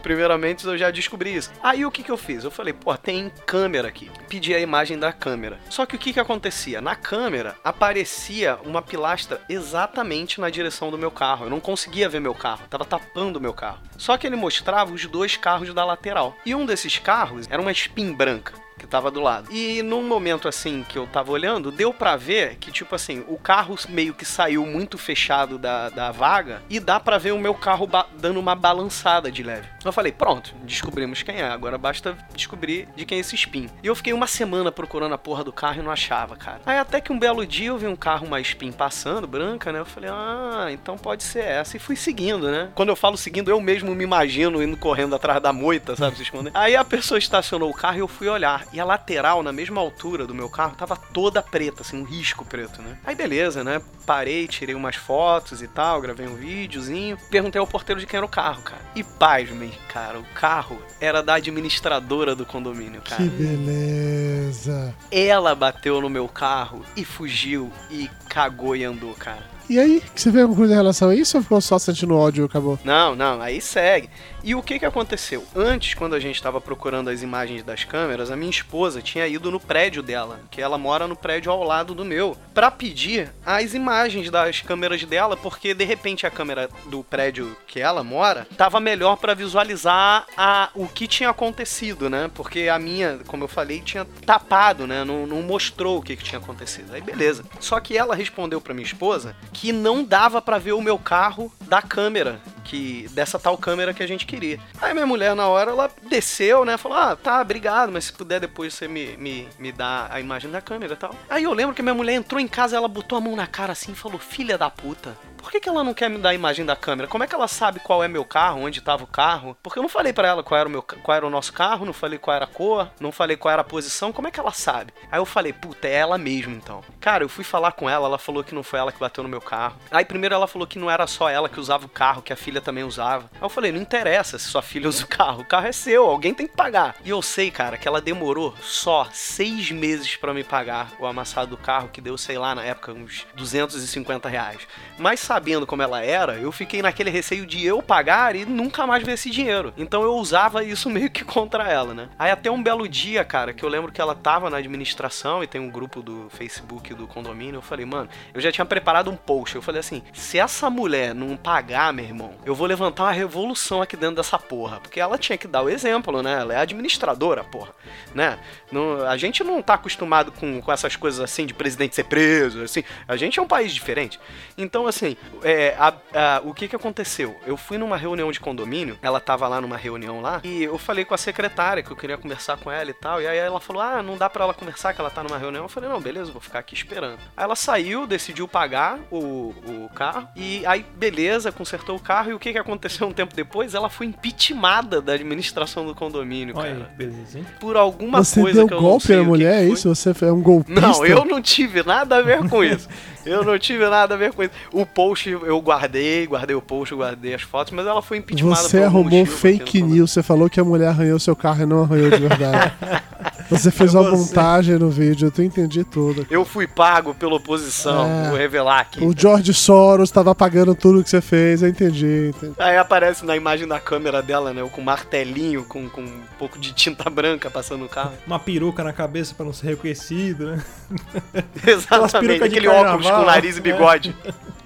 Primeiramente eu já descobri isso. Aí o que que eu fiz? Eu falei, pô, tem câmera aqui. Pedi a imagem da câmera. Só que o que que acontecia? Na câmera aparecia uma pilastra exatamente na direção do meu carro. Eu não conseguia ver meu carro, tava tapando meu carro. Só que ele mostrava os dois carros da lateral. E um desses carros era uma spin branca tava do lado. E num momento assim que eu tava olhando, deu pra ver que, tipo assim, o carro meio que saiu muito fechado da, da vaga e dá pra ver o meu carro dando uma balançada de leve. Eu falei, pronto, descobrimos quem é, agora basta descobrir de quem é esse spin. E eu fiquei uma semana procurando a porra do carro e não achava, cara. Aí até que um belo dia eu vi um carro, uma spin passando, branca, né? Eu falei, ah, então pode ser essa. E fui seguindo, né? Quando eu falo seguindo, eu mesmo me imagino indo correndo atrás da moita, sabe? Se esconder. Aí a pessoa estacionou o carro e eu fui olhar. E a lateral, na mesma altura do meu carro, tava toda preta, assim, um risco preto, né? Aí beleza, né? Parei, tirei umas fotos e tal, gravei um videozinho. Perguntei ao porteiro de quem era o carro, cara. E pasmem, cara, o carro era da administradora do condomínio, cara. Que beleza. Ela bateu no meu carro e fugiu e cagou e andou, cara. E aí, você vê alguma coisa em relação a isso ou ficou só sentindo ódio e acabou? Não, não, aí segue. E o que que aconteceu? Antes, quando a gente estava procurando as imagens das câmeras, a minha esposa tinha ido no prédio dela, que ela mora no prédio ao lado do meu, pra pedir as imagens das câmeras dela, porque de repente a câmera do prédio que ela mora tava melhor pra visualizar a, o que tinha acontecido, né? Porque a minha, como eu falei, tinha tapado, né? Não, não mostrou o que, que tinha acontecido. Aí beleza. Só que ela respondeu pra minha esposa que não dava pra ver o meu carro da câmera que dessa tal câmera que a gente queria. Aí minha mulher, na hora, ela desceu, né? Falou: Ah, tá, obrigado, mas se puder depois você me, me, me dá a imagem da câmera e tal. Aí eu lembro que minha mulher entrou em casa, ela botou a mão na cara assim e falou: Filha da puta. Por que, que ela não quer me dar a imagem da câmera? Como é que ela sabe qual é meu carro, onde tava o carro? Porque eu não falei pra ela qual era o meu qual era o nosso carro, não falei qual era a cor, não falei qual era a posição, como é que ela sabe? Aí eu falei, puta, é ela mesmo então. Cara, eu fui falar com ela, ela falou que não foi ela que bateu no meu carro. Aí primeiro ela falou que não era só ela que usava o carro, que a filha também usava. Aí eu falei, não interessa se sua filha usa o carro, o carro é seu, alguém tem que pagar. E eu sei, cara, que ela demorou só seis meses pra me pagar o amassado do carro, que deu, sei lá, na época, uns 250 reais. Mas sabendo como ela era, eu fiquei naquele receio de eu pagar e nunca mais ver esse dinheiro. Então eu usava isso meio que contra ela, né? Aí até um belo dia, cara, que eu lembro que ela tava na administração e tem um grupo do Facebook do condomínio, eu falei, mano, eu já tinha preparado um post. Eu falei assim: se essa mulher não pagar, meu irmão, eu vou levantar uma revolução aqui dentro dessa porra. Porque ela tinha que dar o exemplo, né? Ela é administradora, porra. Né? Não, a gente não tá acostumado com, com essas coisas assim de presidente ser preso, assim. A gente é um país diferente. Então, assim, é, a, a, o que que aconteceu? Eu fui numa reunião de condomínio, ela tava lá numa reunião lá, e eu falei com a secretária que eu queria conversar com ela e tal. E aí ela falou: Ah, não dá pra ela conversar, que ela tá numa reunião. Eu falei: Não, beleza, vou ficar aqui esperando. Aí ela saiu, decidiu pagar o, o carro, e aí, beleza, consertou o carro. E o que que aconteceu um tempo depois? Ela foi impeachmentada da administração do condomínio, Olha aí, cara. beleza, hein? Por alguma Você coisa deu que eu golpe na mulher, é isso? Você é um golpista? Não, eu não tive nada a ver com isso. Eu não tive nada a ver com isso. O post eu guardei, guardei o post, guardei as fotos, mas ela foi impeachmentada Você arrumou fake news. Você falou que a mulher arranhou seu carro e não arranhou de verdade. Você fez uma Você. montagem no vídeo, eu entendi tudo. Eu fui pago pela oposição, É. vou revelar aqui. O George Soros estava pagando tudo que você fez, eu entendi. entendi. Aí aparece na imagem da câmera dela, né? Eu com um martelinho, com, com um pouco de tinta branca passando no carro. Uma peruca na cabeça pra não ser reconhecido, né? Exatamente, aquele óculos carnaval. com nariz e bigode.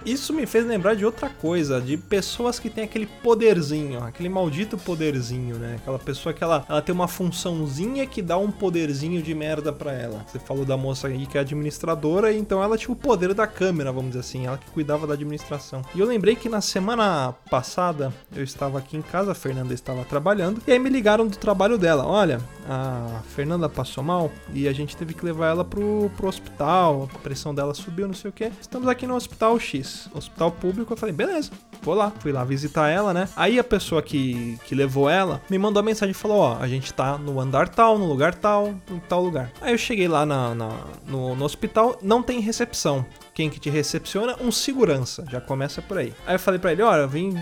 Isso me fez lembrar de outra coisa, de pessoas que têm aquele poderzinho, aquele maldito poderzinho, né? Aquela pessoa que ela, ela tem uma funçãozinha que dá um poderzinho de merda pra ela. Você falou da moça aí que é administradora, então ela tinha o poder da câmera, vamos dizer assim, ela que cuidava da administração. E eu lembrei que na semana passada eu estava aqui em casa, a Fernanda estava trabalhando, e aí me ligaram do trabalho dela. Olha, a Fernanda passou mal e a gente teve que levar ela pro, pro hospital, a pressão dela subiu, não sei o que. Estamos aqui no hospital X, hospital público. Eu falei, beleza, vou lá. Fui lá visitar ela, né? Aí a pessoa que, que levou ela me mandou a mensagem e falou: Ó, a gente tá no andar tal, no lugar tal, em tal lugar. Aí eu cheguei lá na, na- no, no hospital, não tem recepção. Quem que te recepciona? Um segurança. Já começa por aí. Aí eu falei pra ele, olha, eu vim,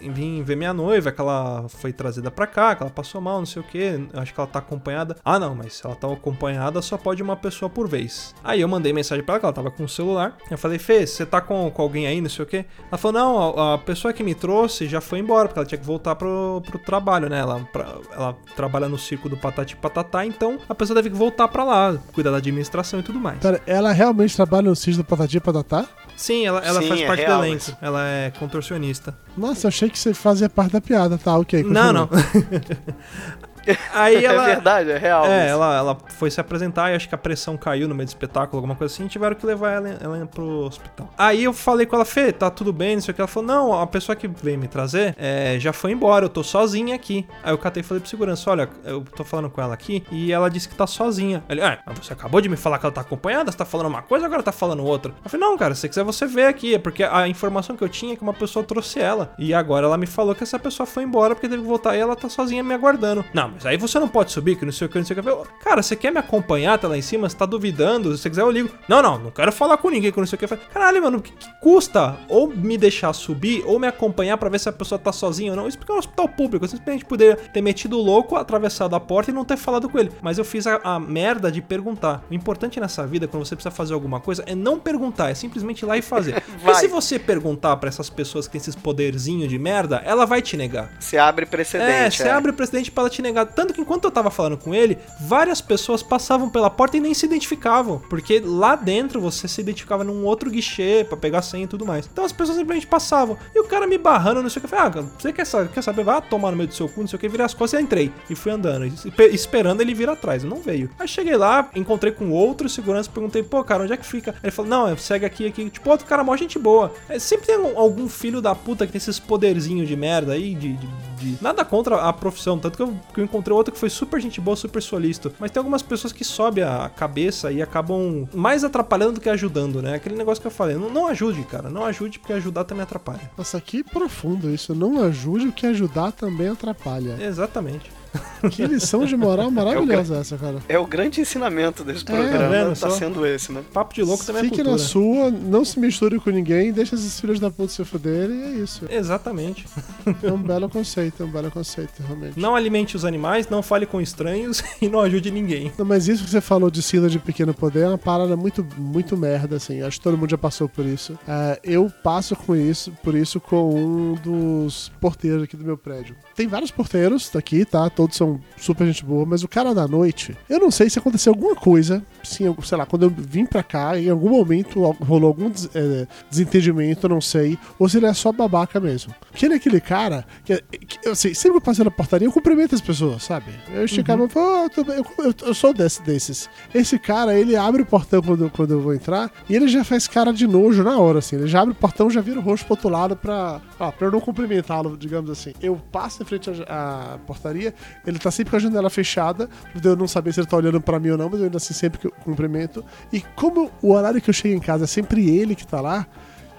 vim ver minha noiva, que ela foi trazida pra cá, que ela passou mal, não sei o que. Acho que ela tá acompanhada. Ah, não, mas se ela tá acompanhada, só pode uma pessoa por vez. Aí eu mandei mensagem pra ela, que ela tava com o celular. Eu falei, Fê, você tá com, com alguém aí, não sei o que? Ela falou, não, a, a pessoa que me trouxe já foi embora, porque ela tinha que voltar pro, pro trabalho, né? Ela, pra- ela trabalha no circo do Patati Patatá, então a pessoa deve voltar pra lá, cuidar da administração e tudo mais. Pera, ela realmente trabalha no sítio do Patati Patatá? Sim, ela, ela Sim, faz é parte real do elenco. isso. Ela é contorcionista. Nossa, eu achei que você fazia parte da piada, tá? Ok. Não, continua. não. Aí ela. É verdade, é real. É, isso. ela, ela foi se apresentar e acho que a pressão caiu no meio do espetáculo, alguma coisa assim, e tiveram que levar ela, ela pro hospital. Aí eu falei com ela, Fê, tá tudo bem, não sei o que. Ela falou, não, a pessoa que veio me trazer é, já foi embora, eu tô sozinha aqui. Aí eu catei e falei pro segurança, olha, eu tô falando com ela aqui e ela disse que tá sozinha. Ele, ah, você acabou de me falar que ela tá acompanhada, você tá falando uma coisa, agora tá falando outra. Eu falei, não, cara, se quiser você vê aqui, é porque a informação que eu tinha é que uma pessoa trouxe ela. E agora ela me falou que essa pessoa foi embora porque teve que voltar e ela tá sozinha me aguardando. Não, mas aí você não pode subir, que não sei o que, não sei o que. Eu cara, você quer me acompanhar até lá em cima? Você tá duvidando? Se você quiser, eu ligo. Não, não, não quero falar com ninguém, que não sei o que. Eu caralho, mano, o que, que custa ou me deixar subir ou me acompanhar pra ver se a pessoa tá sozinha ou não? Isso porque é um hospital público. Eu simplesmente poderia ter metido o louco, atravessado a porta e não ter falado com ele. Mas eu fiz a, a merda de perguntar. O importante nessa vida, quando você precisa fazer alguma coisa, é não perguntar, é simplesmente ir lá e fazer. Vai. se você perguntar pra essas pessoas que têm esses poderzinhos de merda, ela vai te negar. Você abre É, precedente. você abre o precedente pra ela te negar. Tanto que enquanto eu tava falando com ele, várias pessoas passavam pela porta e nem se identificavam. Porque lá dentro você se identificava num outro guichê pra pegar senha e tudo mais. Então as pessoas simplesmente passavam. E o cara me barrando, não sei o que. Eu falei, ah, você quer, quer saber? Vai tomar no meio do seu cu, não sei o que. Virei as costas e entrei. E fui andando. pe- Esperando ele vir atrás. Não veio. Aí cheguei lá, encontrei com outro segurança, perguntei, pô, cara, onde é que fica? Ele falou, não, segue aqui, aqui. Tipo, outro cara, mó gente boa. É, sempre tem algum, algum filho da puta que tem esses poderzinhos de merda aí, de- de de- Nada contra a profissão, tanto que eu, que eu encontrei outro que foi super gente boa, super solícito. Mas tem algumas pessoas que sobem a cabeça e acabam mais atrapalhando do que ajudando, né? Aquele negócio que eu falei. Não, não ajude, cara. Não ajude, porque ajudar também atrapalha. Nossa, que profundo isso. Não ajude, o que ajudar também atrapalha. Exatamente. Que lição de moral maravilhosa essa, cara. É o grande ensinamento desse É, programa, tá só? sendo esse, né? Papo de louco também é Fique cultura. na sua, não se misture com ninguém, deixa esses filhos da puta se fuderem e é isso. Exatamente. É um belo conceito, é um belo conceito, realmente. Não alimente os animais, não fale com estranhos e não ajude ninguém. Não, mas isso que você falou de síndrome de pequeno poder é uma parada muito, muito merda, assim. Acho que todo mundo já passou por isso. É, eu passo com isso, por isso com um dos porteiros aqui do meu prédio. Tem vários porteiros aqui, tá? Todos são super gente boa, mas o cara da noite, eu não sei se aconteceu alguma coisa, sim, sei lá, quando eu vim pra cá, em algum momento rolou algum des- é, desentendimento, eu não sei, ou se ele é só babaca mesmo. Porque ele é aquele cara que, que assim, sempre que eu passo na portaria, eu cumprimento as pessoas, sabe? Eu estico a mão e falo, "Ô, tudo bem?" eu, eu, eu sou desse, desses. Esse cara, ele abre o portão quando, quando eu vou entrar e ele já faz cara de nojo na hora, assim. Ele já abre o portão, já vira o rosto pro outro lado pra, ah, pra eu não cumprimentá-lo, digamos assim. Eu passo em frente à, à portaria, ele tá sempre com a janela fechada, eu não saber se ele tá olhando pra mim ou não, mas eu ainda assim sempre cumprimento. E como o horário que eu chego em casa é sempre ele que tá lá,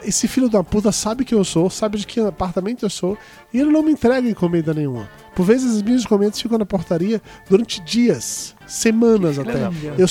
esse filho da puta sabe quem eu sou, sabe de que apartamento eu sou, e ele não me entrega encomenda nenhuma. Por vezes as minhas encomendas ficam na portaria durante dias, semanas até. Eu,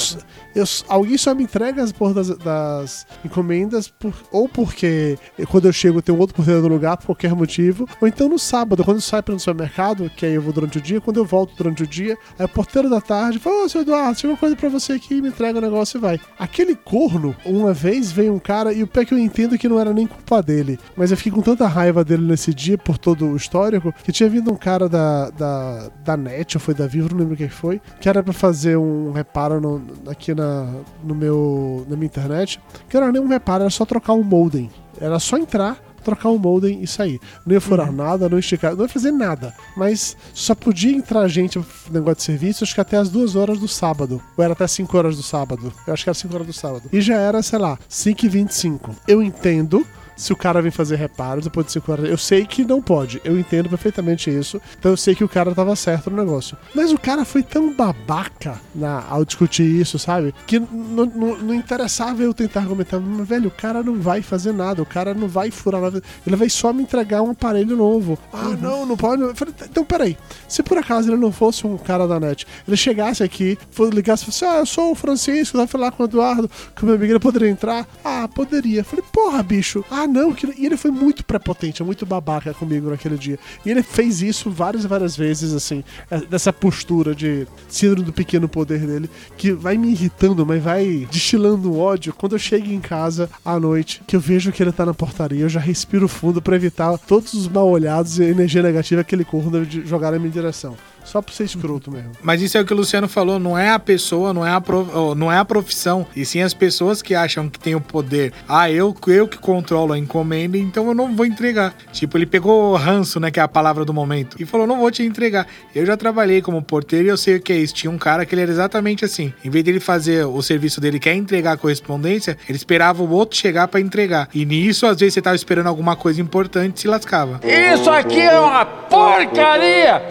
eu, alguém só me entrega as porra das, das encomendas, por- ou porque quando eu chego tem um outro porteiro no lugar por qualquer motivo, ou então no sábado, quando eu saio para no supermercado, que aí eu vou durante o dia, quando eu volto durante o dia, aí o porteiro da tarde fala: Ô, seu Eduardo, chegou uma coisa pra você aqui, me entrega o negócio e vai. Aquele corno, uma vez veio um cara, e o pé que eu entendo que não era nem culpa dele, mas eu fiquei com tanta raiva dele nesse dia, por todo o histórico, que tinha vindo um cara da, da, da NET, ou foi da Vivo, não lembro quem foi, que era pra fazer um reparo no- aqui na, no meu, na minha internet, que não era nem um reparo, era só trocar um modem. Era só entrar, trocar um modem e sair. Não ia furar nada, não ia esticar, não ia fazer nada. Mas só podia entrar gente no negócio de serviço, acho que até as duas horas do sábado. Ou era até 5 horas do sábado. Eu acho que era 5 horas do sábado. E já era, sei lá, 5 e 25 Eu entendo se o cara vem fazer reparos depois de 5 horas. Eu sei que não pode. Eu entendo perfeitamente isso. Então eu sei que o cara tava certo no negócio. Mas o cara foi tão babaca na, ao discutir isso, sabe? Que não interessava eu tentar argumentar. Mas, velho, o cara não vai fazer nada. O cara não vai furar nada. Ele vai só me entregar um aparelho novo. Ah, não, não pode. Falei, então, peraí. Se por acaso ele não fosse um cara da net, ele chegasse aqui, ligasse e falasse: Ah, eu sou o Francisco, vai falar com o Eduardo, que o meu amigo ele poderia entrar. Ah, poderia. Falei, porra, bicho. Ah, não. Que... E ele foi muito prepotente, muito babaca comigo naquele dia. E ele fez isso várias e várias vezes, assim, é, dessa postura de síndrome do pequeno poder dele, que vai me irritando, mas vai destilando ódio. Quando eu chego em casa à noite, que eu vejo que ele tá na portaria, eu já respiro fundo pra evitar todos os mal olhados e energia negativa que ele de jogar na minha direção. Só pra ser escroto mesmo. Mas isso é o que o Luciano falou, não é a pessoa, não é a, prof- oh, não é a profissão, e sim as pessoas que acham que tem o poder. Ah, eu, eu que controlo a encomenda, então eu não vou entregar. Tipo, ele pegou ranço, né, que é a palavra do momento, e falou, não vou te entregar. Eu já trabalhei como porteiro e eu sei o que é isso. Tinha um cara que ele era exatamente assim. Em vez dele fazer o serviço dele, que é entregar a correspondência, ele esperava o outro chegar pra entregar. E nisso, às vezes, você tava esperando alguma coisa importante e se lascava. Isso aqui é uma porcaria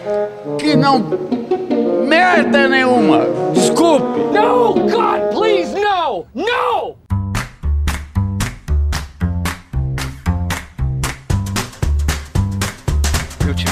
que não merda nenhuma. Desculpe. No, God, please, no! No!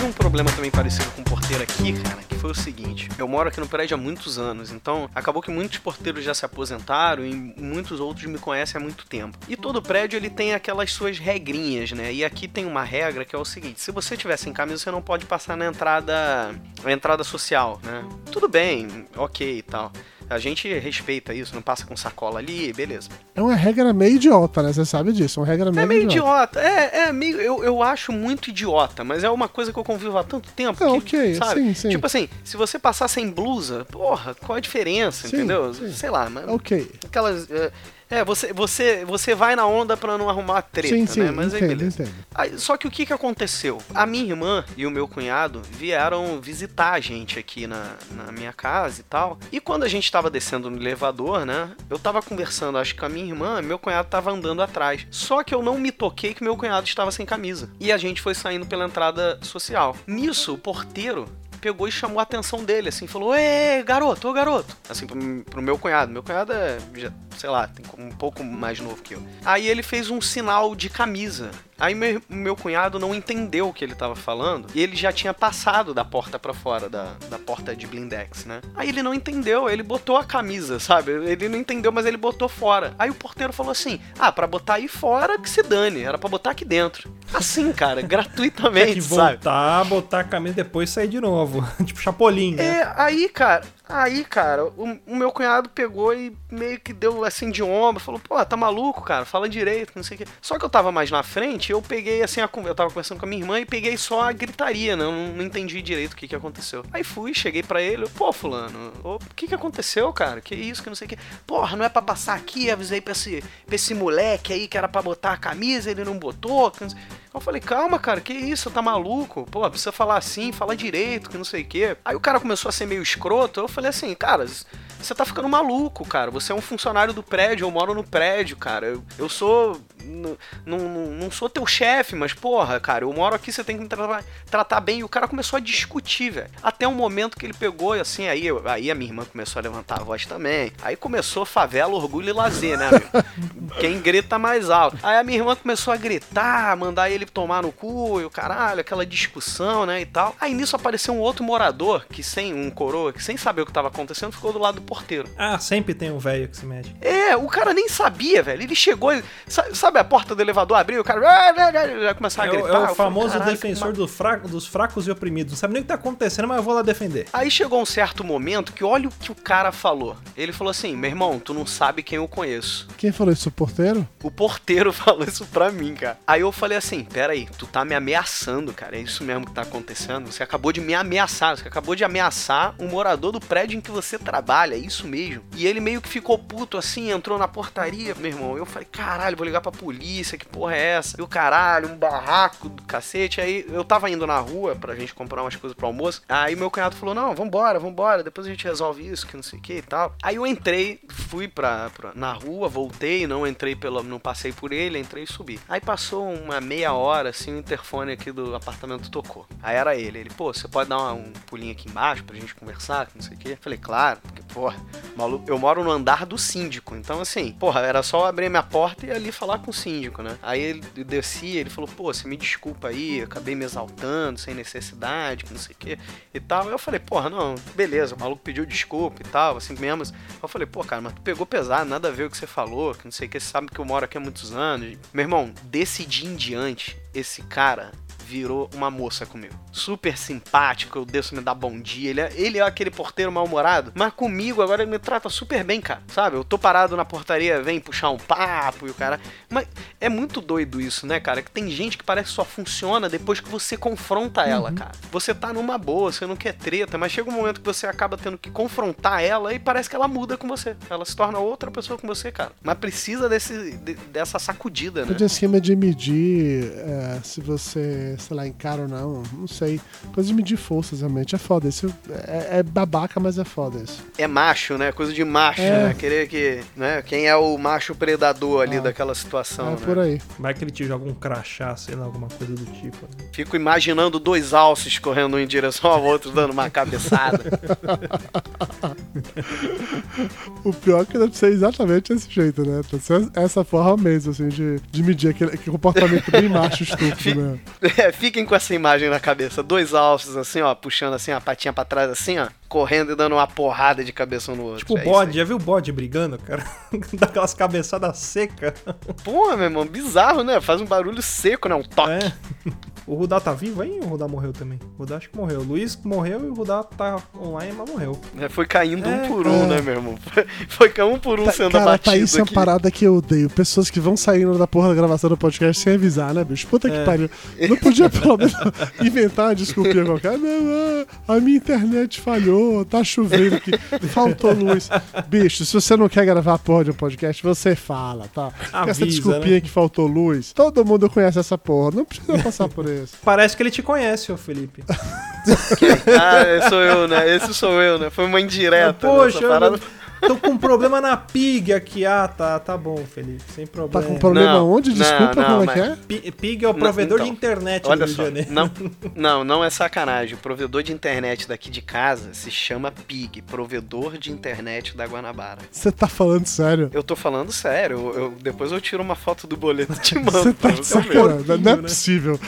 Um problema também parecido com o porteiro aqui, cara, que foi o seguinte. Eu moro aqui no prédio há muitos anos, então acabou que muitos porteiros já se aposentaram e muitos outros me conhecem há muito tempo. E todo prédio ele tem aquelas suas regrinhas, né? E aqui tem uma regra que é o seguinte: se você tiver sem camisa, você não pode passar na entrada, na entrada social, né? Tudo bem, ok e tal. A gente respeita isso, não passa com sacola ali, beleza. É uma regra meio idiota, né? Você sabe disso. É uma regra meio, É meio idiota. idiota. É, é meio. Eu, eu acho muito idiota, mas é uma coisa que eu convivo há tanto tempo. É, que, ok, sabe? sim, sim. Tipo assim, se você passar sem blusa, porra, qual a diferença, Sim, entendeu? sim. Sei lá, mas. Ok. Aquelas. É, é, você, você, você vai na onda pra não arrumar treta, Sim, sim, né? Mas aí entendo, beleza. entendo. Aí, só que o que, que aconteceu? A minha irmã e o meu cunhado vieram visitar a gente aqui na, na minha casa e tal. E quando a gente tava descendo no elevador, né? Eu tava conversando, acho que com a minha irmã, meu cunhado tava andando atrás. Só que eu não me toquei que meu cunhado estava sem camisa. E a gente foi saindo pela entrada social. Nisso, o porteiro pegou e chamou a atenção dele, assim, falou: Ê, garoto, ô garoto. Assim, pro, pro meu cunhado. Meu cunhado é, já sei lá, tem um pouco mais novo que eu. Aí ele fez um sinal de camisa. Aí meu, meu cunhado não entendeu o que ele tava falando e ele já tinha passado da porta para fora, da, da porta de blindex, né? Aí ele não entendeu, ele botou a camisa, sabe? Ele não entendeu, mas ele botou fora. Aí o porteiro falou assim: ah, pra botar aí fora que se dane, era pra botar aqui dentro. Assim, cara, gratuitamente, Tem que sabe? voltar, botar a camisa e depois sair de novo. tipo Chapolin, né? É, aí, cara, aí, cara, o, o meu cunhado pegou e meio que deu assim de ombro, falou, pô, tá maluco, cara, fala direito, não sei o quê. Só que eu tava mais na frente, eu peguei assim, a, eu tava conversando com a minha irmã e peguei só a gritaria, né? Eu não, não entendi direito o que que aconteceu. Aí fui, cheguei pra ele, pô, fulano, o que que aconteceu, cara? Que isso, que não sei o quê. Porra, não é pra passar aqui, avisei pra esse, pra esse moleque aí que era pra botar a camisa, ele não botou, que não sei... Eu falei, calma, cara, que isso, tá maluco? Pô, precisa falar assim, fala direito, que não sei o quê. Aí o cara começou a ser meio escroto, eu falei assim, cara, você tá ficando maluco, cara. Você é um funcionário do prédio, eu moro no prédio, cara. Eu, eu sou. Não, não, não sou teu chefe, mas porra, cara, eu moro aqui, você tem que me tratar, tratar bem. E o cara começou a discutir, velho. Até um momento que ele pegou e assim, aí, aí a minha irmã começou a levantar a voz também. Aí começou favela, orgulho e lazer, né, amigo? Quem grita mais alto. Aí a minha irmã começou a gritar, mandar ele tomar no cu e o caralho, aquela discussão, né, e tal. Aí nisso apareceu um outro morador, que sem um coroa, que sem saber o que tava acontecendo, ficou do lado do porteiro. Ah, sempre tem um velho que se mete. É, o cara nem sabia, velho. Ele chegou, e- sa- sabe a porta do elevador abriu, o cara vai começar a É, gritar. o- é o falei, famoso "Caralho, defensor do fraco- dos fracos e oprimidos. Não sabe nem o que tá acontecendo, mas eu vou lá defender. Aí chegou um certo momento que olha o que o cara falou. Ele falou assim: meu irmão, tu não sabe quem eu conheço. Quem falou isso? O porteiro? O porteiro falou isso pra mim, cara. Aí eu falei assim: peraí, tu tá me ameaçando, cara. É isso mesmo que tá acontecendo? Você acabou de me ameaçar. Você acabou de ameaçar um morador do prédio em que você trabalha. É isso mesmo. E ele meio que ficou puto assim, entrou na portaria, meu irmão. Eu falei: caralho, vou ligar pra polícia. Que porra é essa? E o caralho, um barraco do cacete. Aí eu tava indo na rua pra gente comprar umas coisas pro almoço. Aí meu cunhado falou: não, vambora, vambora. Depois a gente resolve isso, que não sei o que e tal. Aí eu entrei, fui pra, pra- na rua, voltei, não entrei pelo. não passei por ele, entrei e subi. Aí passou uma meia hora, assim, o interfone aqui do apartamento tocou. Aí era ele. Ele, pô, você pode dar uma- um pulinho aqui embaixo pra gente conversar, que não sei o quê? Falei, claro, porque, porra, maluco, eu moro no andar do síndico. Então, assim, porra, era só abrir minha porta e ali falar com o síndico, né? Aí ele eu desci, ele falou, pô, você me desculpa aí, acabei me exaltando, sem necessidade, não sei o quê e tal. Eu falei, porra, não, beleza, o maluco pediu desculpa e tal, assim mesmo. Eu falei, pô, cara, mas tu pegou pesado, nada a ver o que você falou, que não sei o que, você sabe que eu moro aqui há muitos anos. Meu irmão, desse dia em diante, esse cara virou uma moça comigo. Super simpático, eu desço me dar bom dia. Ele é, ele é aquele porteiro mal-humorado, mas comigo agora ele me trata super bem, cara. Sabe? Eu tô parado na portaria, vem puxar um papo e o cara. Mas é muito doido isso, né, cara? Que tem gente que parece que só funciona depois que você confronta ela, cara. Você tá numa boa, você não quer treta, mas chega um momento que você acaba tendo que confrontar ela e parece que ela muda com você. Ela se torna outra pessoa com você, cara. Mas precisa desse, de- dessa sacudida, né? De esquema de medir é, se você, sei lá, encara ou não. Não sei. Coisa de medir forças, realmente. É foda. Isso é, é babaca, mas é foda isso. é macho, né? Coisa de macho, É. né? Querer que, né? Quem é o macho predador ali Ah. daquela situação, é né? por aí. Vai que ele te joga um crachá, sei lá, alguma coisa do tipo. Fico imaginando dois alces correndo um em direção ao outro, dando uma cabeçada. O pior é que deve ser exatamente desse jeito, né? Deve ser essa forma mesmo, assim, de, de medir aquele, aquele comportamento bem macho estúpido, né? É, fiquem com essa imagem na cabeça. Dois alces, assim, ó, puxando assim a patinha pra trás, assim, ó, correndo e dando uma porrada de cabeça um no outro. Tipo É bode, já viu o bode brigando, cara? Daquelas cabeçadas secas. Porra, meu irmão, bizarro, né? Faz um barulho seco, né? Um toque. É. O Rudá tá vivo aí ou o Rudá morreu também? O Rudá acho que morreu. O Luiz morreu e o Rudá tá online, mas morreu. É, Foi caindo É, um por um, é. né, meu irmão? Foi, foi um por um sendo Cara, abatido tá isso é uma parada que eu odeio. Pessoas que vão saindo da porra da gravação do podcast sem avisar, né, bicho? Puta que É. pariu. Não podia pelo menos inventar uma desculpinha qualquer. Não, ah, a minha internet falhou, tá chovendo aqui, faltou luz. Bicho, se você não quer gravar a porra de um podcast, você fala, tá? essa Avisa, desculpinha né? que faltou luz. Todo mundo conhece essa porra. Não precisa passar por isso. Parece que ele te conhece, ô Felipe. ah, sou eu, né? Esse sou eu, né? Foi uma indireta. Poxa, nessa parada. eu tô com um problema na pig aqui. Ah, tá, tá bom, Felipe, sem Tá problema. com problema Não, onde? não, Desculpa, não, como é mas- que é? Pi- Pig é o Não, provedor então, de internet do Olha Rio de só, Janeiro. não, não, não é sacanagem. O provedor de internet daqui de casa se chama PIG, provedor de internet da Guanabara. Você tá falando sério? Eu tô falando sério, eu, eu- depois eu tiro uma foto do boleto e te mando. Você tá de sacanagem. Não é né? possível.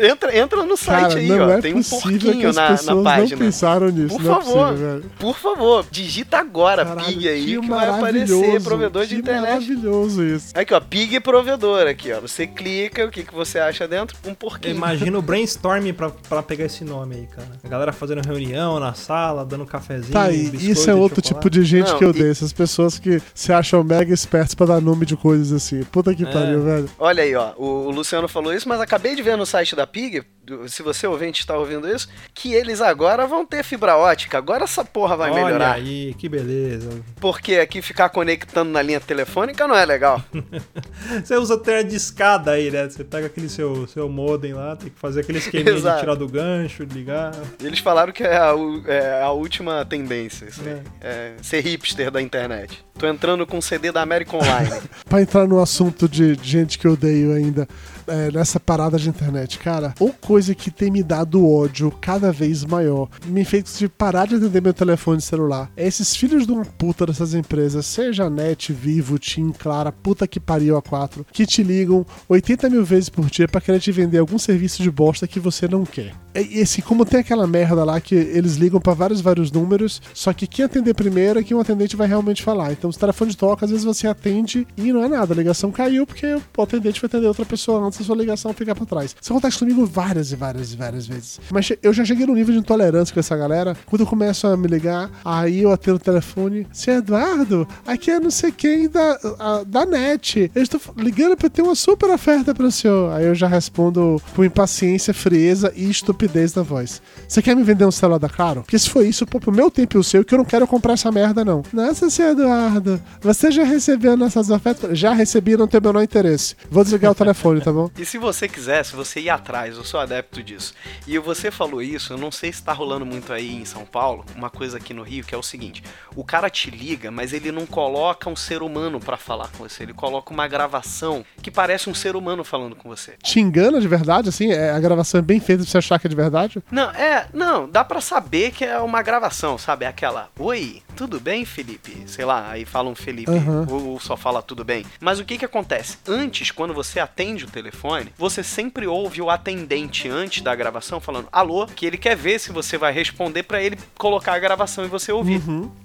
Entra, entra no site Cara, aí, não ó. é Tem um possível que porquinho as na, na pessoas não página. pensaram nisso. Por não favor, é possível, velho. por favor, digita agora Caralho, PIG aí que, vai maravilhoso, aparecer provedor de que internet. maravilhoso isso. Aqui, ó, PIG provedor aqui, ó. Você clica, o que, que você acha dentro? Um porquinho. Imagina o brainstorming pra, pra pegar esse nome aí, cara. A galera fazendo reunião na sala, dando um cafezinho. Tá aí, biscoito isso é outro chocolate. tipo de gente Não, que eu e- odeio. Essas pessoas que se acham mega espertos pra dar nome de coisas assim. Puta que É. pariu, velho. Olha aí, ó. O, Luciano falou isso, mas acabei de ver no site da PIG, se você ouvinte está ouvindo isso, que eles agora vão ter fibra ótica. Agora essa porra vai Olha melhorar. aí, que beleza. Porque aqui ficar conectando na linha telefônica não é legal. Você usa até de escada aí, né? Você pega aquele seu, seu modem lá, tem que fazer aquele esqueminha de Exato. tirar do gancho, ligar. Eles falaram que é a, é a última tendência, isso aí. É ser hipster da internet. Tô entrando com CD da American Online. Pra entrar no assunto de gente que eu odeio ainda, é, nessa parada de internet, cara, ou coisa que tem me dado ódio cada vez maior, me fez de parar de atender meu telefone celular. É esses filhos de uma puta dessas empresas, seja Net, Vivo, TIM, Clara, puta que pariu a quatro, que te ligam 80 mil vezes por dia pra querer te vender algum serviço de bosta que você não quer. E assim, como tem aquela merda lá que eles ligam pra vários, vários números, só que quem atender primeiro é que um atendente vai realmente falar. Então, se o telefone toca, às vezes você atende e não é nada. A ligação caiu porque o atendente vai atender outra pessoa antes da sua ligação ficar pra trás. Isso acontece comigo várias e várias e várias vezes. Mas eu já cheguei num nível de intolerância com essa galera. Quando eu começo a me ligar, aí eu atendo o telefone. Seu Eduardo, aqui é não sei quem da, a- da net. Eu estou ligando pra ter uma super oferta pro senhor. Aí eu já respondo com impaciência, frieza e estupidez na voz. Você quer me vender um celular da Claro? Porque se for isso, pô, pro meu tempo e o seu, que eu não quero comprar essa merda, não. Nossa, seu Eduardo, você já recebeu nossas ofertas? Já recebi, não tem o menor interesse. Vou desligar o telefone, tá bom? E se você quisesse, você ia atrás, eu sou adepto disso. E você falou isso, eu não sei se tá rolando muito aí em São Paulo, uma coisa aqui no Rio, que é o seguinte: o cara te liga, mas ele não coloca um ser humano pra falar com você, ele coloca uma gravação que parece um ser humano falando com você. Te engana de verdade, assim? É, a gravação é bem feita pra você achar que é de verdade? Não, é, não, dá pra saber que é uma gravação, sabe? É aquela, oi, tudo bem, Felipe? Sei lá, aí fala um Felipe, Aham. ou, ou só fala tudo bem. Mas o que que acontece? Antes, quando você atende o telefone, você sempre ouve o atendente antes da gravação falando alô, que ele quer ver se você vai responder pra ele colocar a gravação e você ouvir.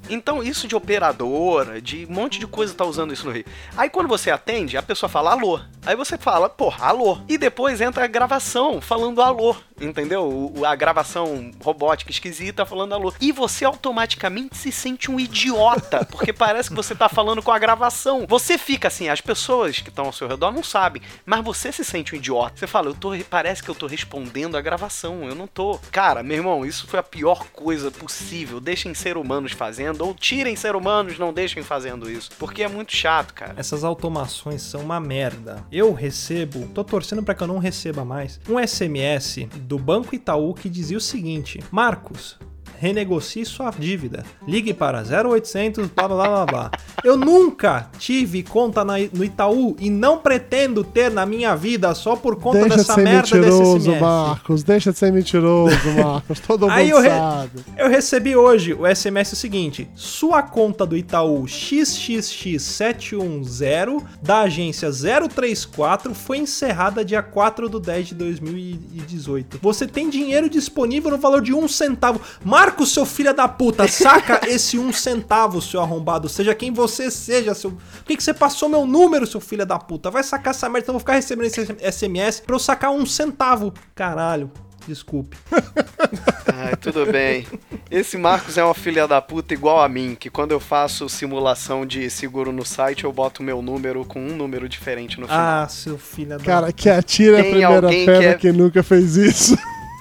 Então, isso de operadora, de um monte de coisa tá usando isso no Rio. Aí quando você atende, a pessoa fala alô. Aí você fala, porra, alô. E depois entra a gravação falando alô, entendeu? A gravação robótica esquisita falando alô. E você automaticamente se sente um idiota, porque parece que você tá falando com a gravação. Você fica assim, as pessoas que estão ao seu redor não sabem, mas você se sente um idiota. Você fala, eu tô, parece que eu tô respondendo a gravação, eu não tô. Cara, meu irmão, isso foi a pior coisa possível. Deixem ser humanos fazendo, ou tirem ser humanos, não deixem fazendo isso. Porque é muito chato, cara. Essas automações são uma merda. Eu recebo, tô torcendo pra que eu não receba mais, um SMS do Banco Itaú que dizia o seguinte: Marcos, renegocie sua dívida. Ligue para 0800 blá blá blá blá. Eu nunca tive conta na- no Itaú e não pretendo ter na minha vida só por conta Deixa de dessa ser merda desse mentiroso, SMS. Marcos. Deixa de ser mentiroso, Marcos. Todo Aí mundo eu, re- sabe. eu recebi hoje o SMS seguinte: sua conta do Itaú XXX710 da agência 034 foi encerrada dia 4 do 10 de 2018. Você tem dinheiro disponível no valor de um centavo. Marcos, seu filho da puta, saca esse um centavo, seu arrombado. Seja quem você seja, seu. Por que, que você passou meu número, seu filho da puta? Vai sacar essa merda, então eu vou ficar recebendo esse SMS pra eu sacar um centavo. Caralho. Desculpe. Ai, tudo bem. Esse Marcos é uma filha da puta igual a mim, que quando eu faço simulação de seguro no site, eu boto meu número com um número diferente no final. Ah, seu filho da Cara, que atira a Tem primeira alguém pedra que é- quem nunca fez isso.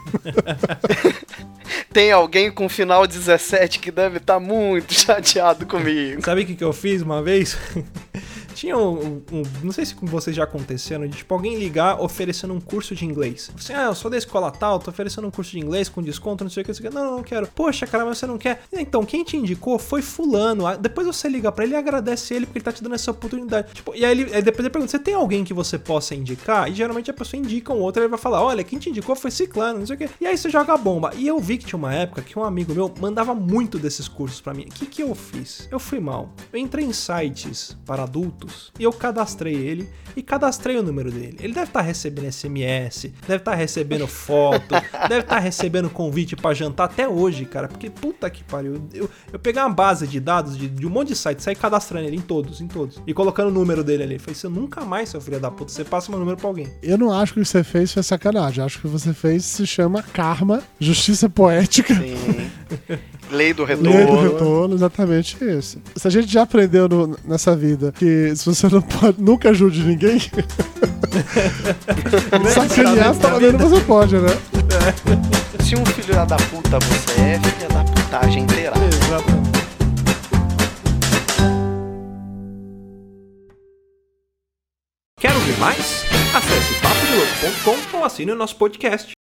Tem alguém com final 17 que deve estar muito chateado comigo. Sabe o que, que eu fiz uma vez? Tinha um, um- Não sei se com vocês já aconteceram, de tipo alguém ligar oferecendo um curso de inglês. Você, ah, eu sou da escola tal, tô oferecendo um curso de inglês com desconto, não sei o que, não sei o que. Não, não quero. Poxa, cara, mas você não quer. Então, quem te indicou foi Fulano. Ah, Depois você liga pra ele e agradece ele porque ele tá te dando essa oportunidade. Tipo, e aí, ele, aí depois ele pergunta: você tem alguém que você possa indicar? E geralmente a pessoa indica um outro, ele vai falar: olha, quem te indicou foi Ciclano, não sei o que. E aí você joga a bomba. E eu vi que tinha uma época que um amigo meu mandava muito desses cursos pra mim. O que, que eu fiz? Eu fui mal. Eu entrei em sites para adultos e eu cadastrei ele e cadastrei o número dele. Ele deve estar recebendo SMS, deve estar recebendo foto, deve estar recebendo convite pra jantar até hoje, cara. Porque puta que pariu. Eu, eu peguei uma base de dados de, de um monte de sites, saí cadastrando ele em todos, em todos. E colocando o número dele ali. Falei, você nunca mais, seu filho da puta, você passa meu número pra alguém. Eu não acho que o que você fez foi sacanagem. Acho que o que você fez se chama karma, justiça poética. Sim. Lei do Lei do retorno. retorno, exatamente isso. Se a gente já aprendeu no- nessa vida que se você não pode, nunca ajude ninguém, sacanear pelo menos você pode, né? Se um filho da puta você é, filha da putagem inteira. Exatamente. Quer ouvir mais? Acesse papodelouco.com ou assine o nosso podcast.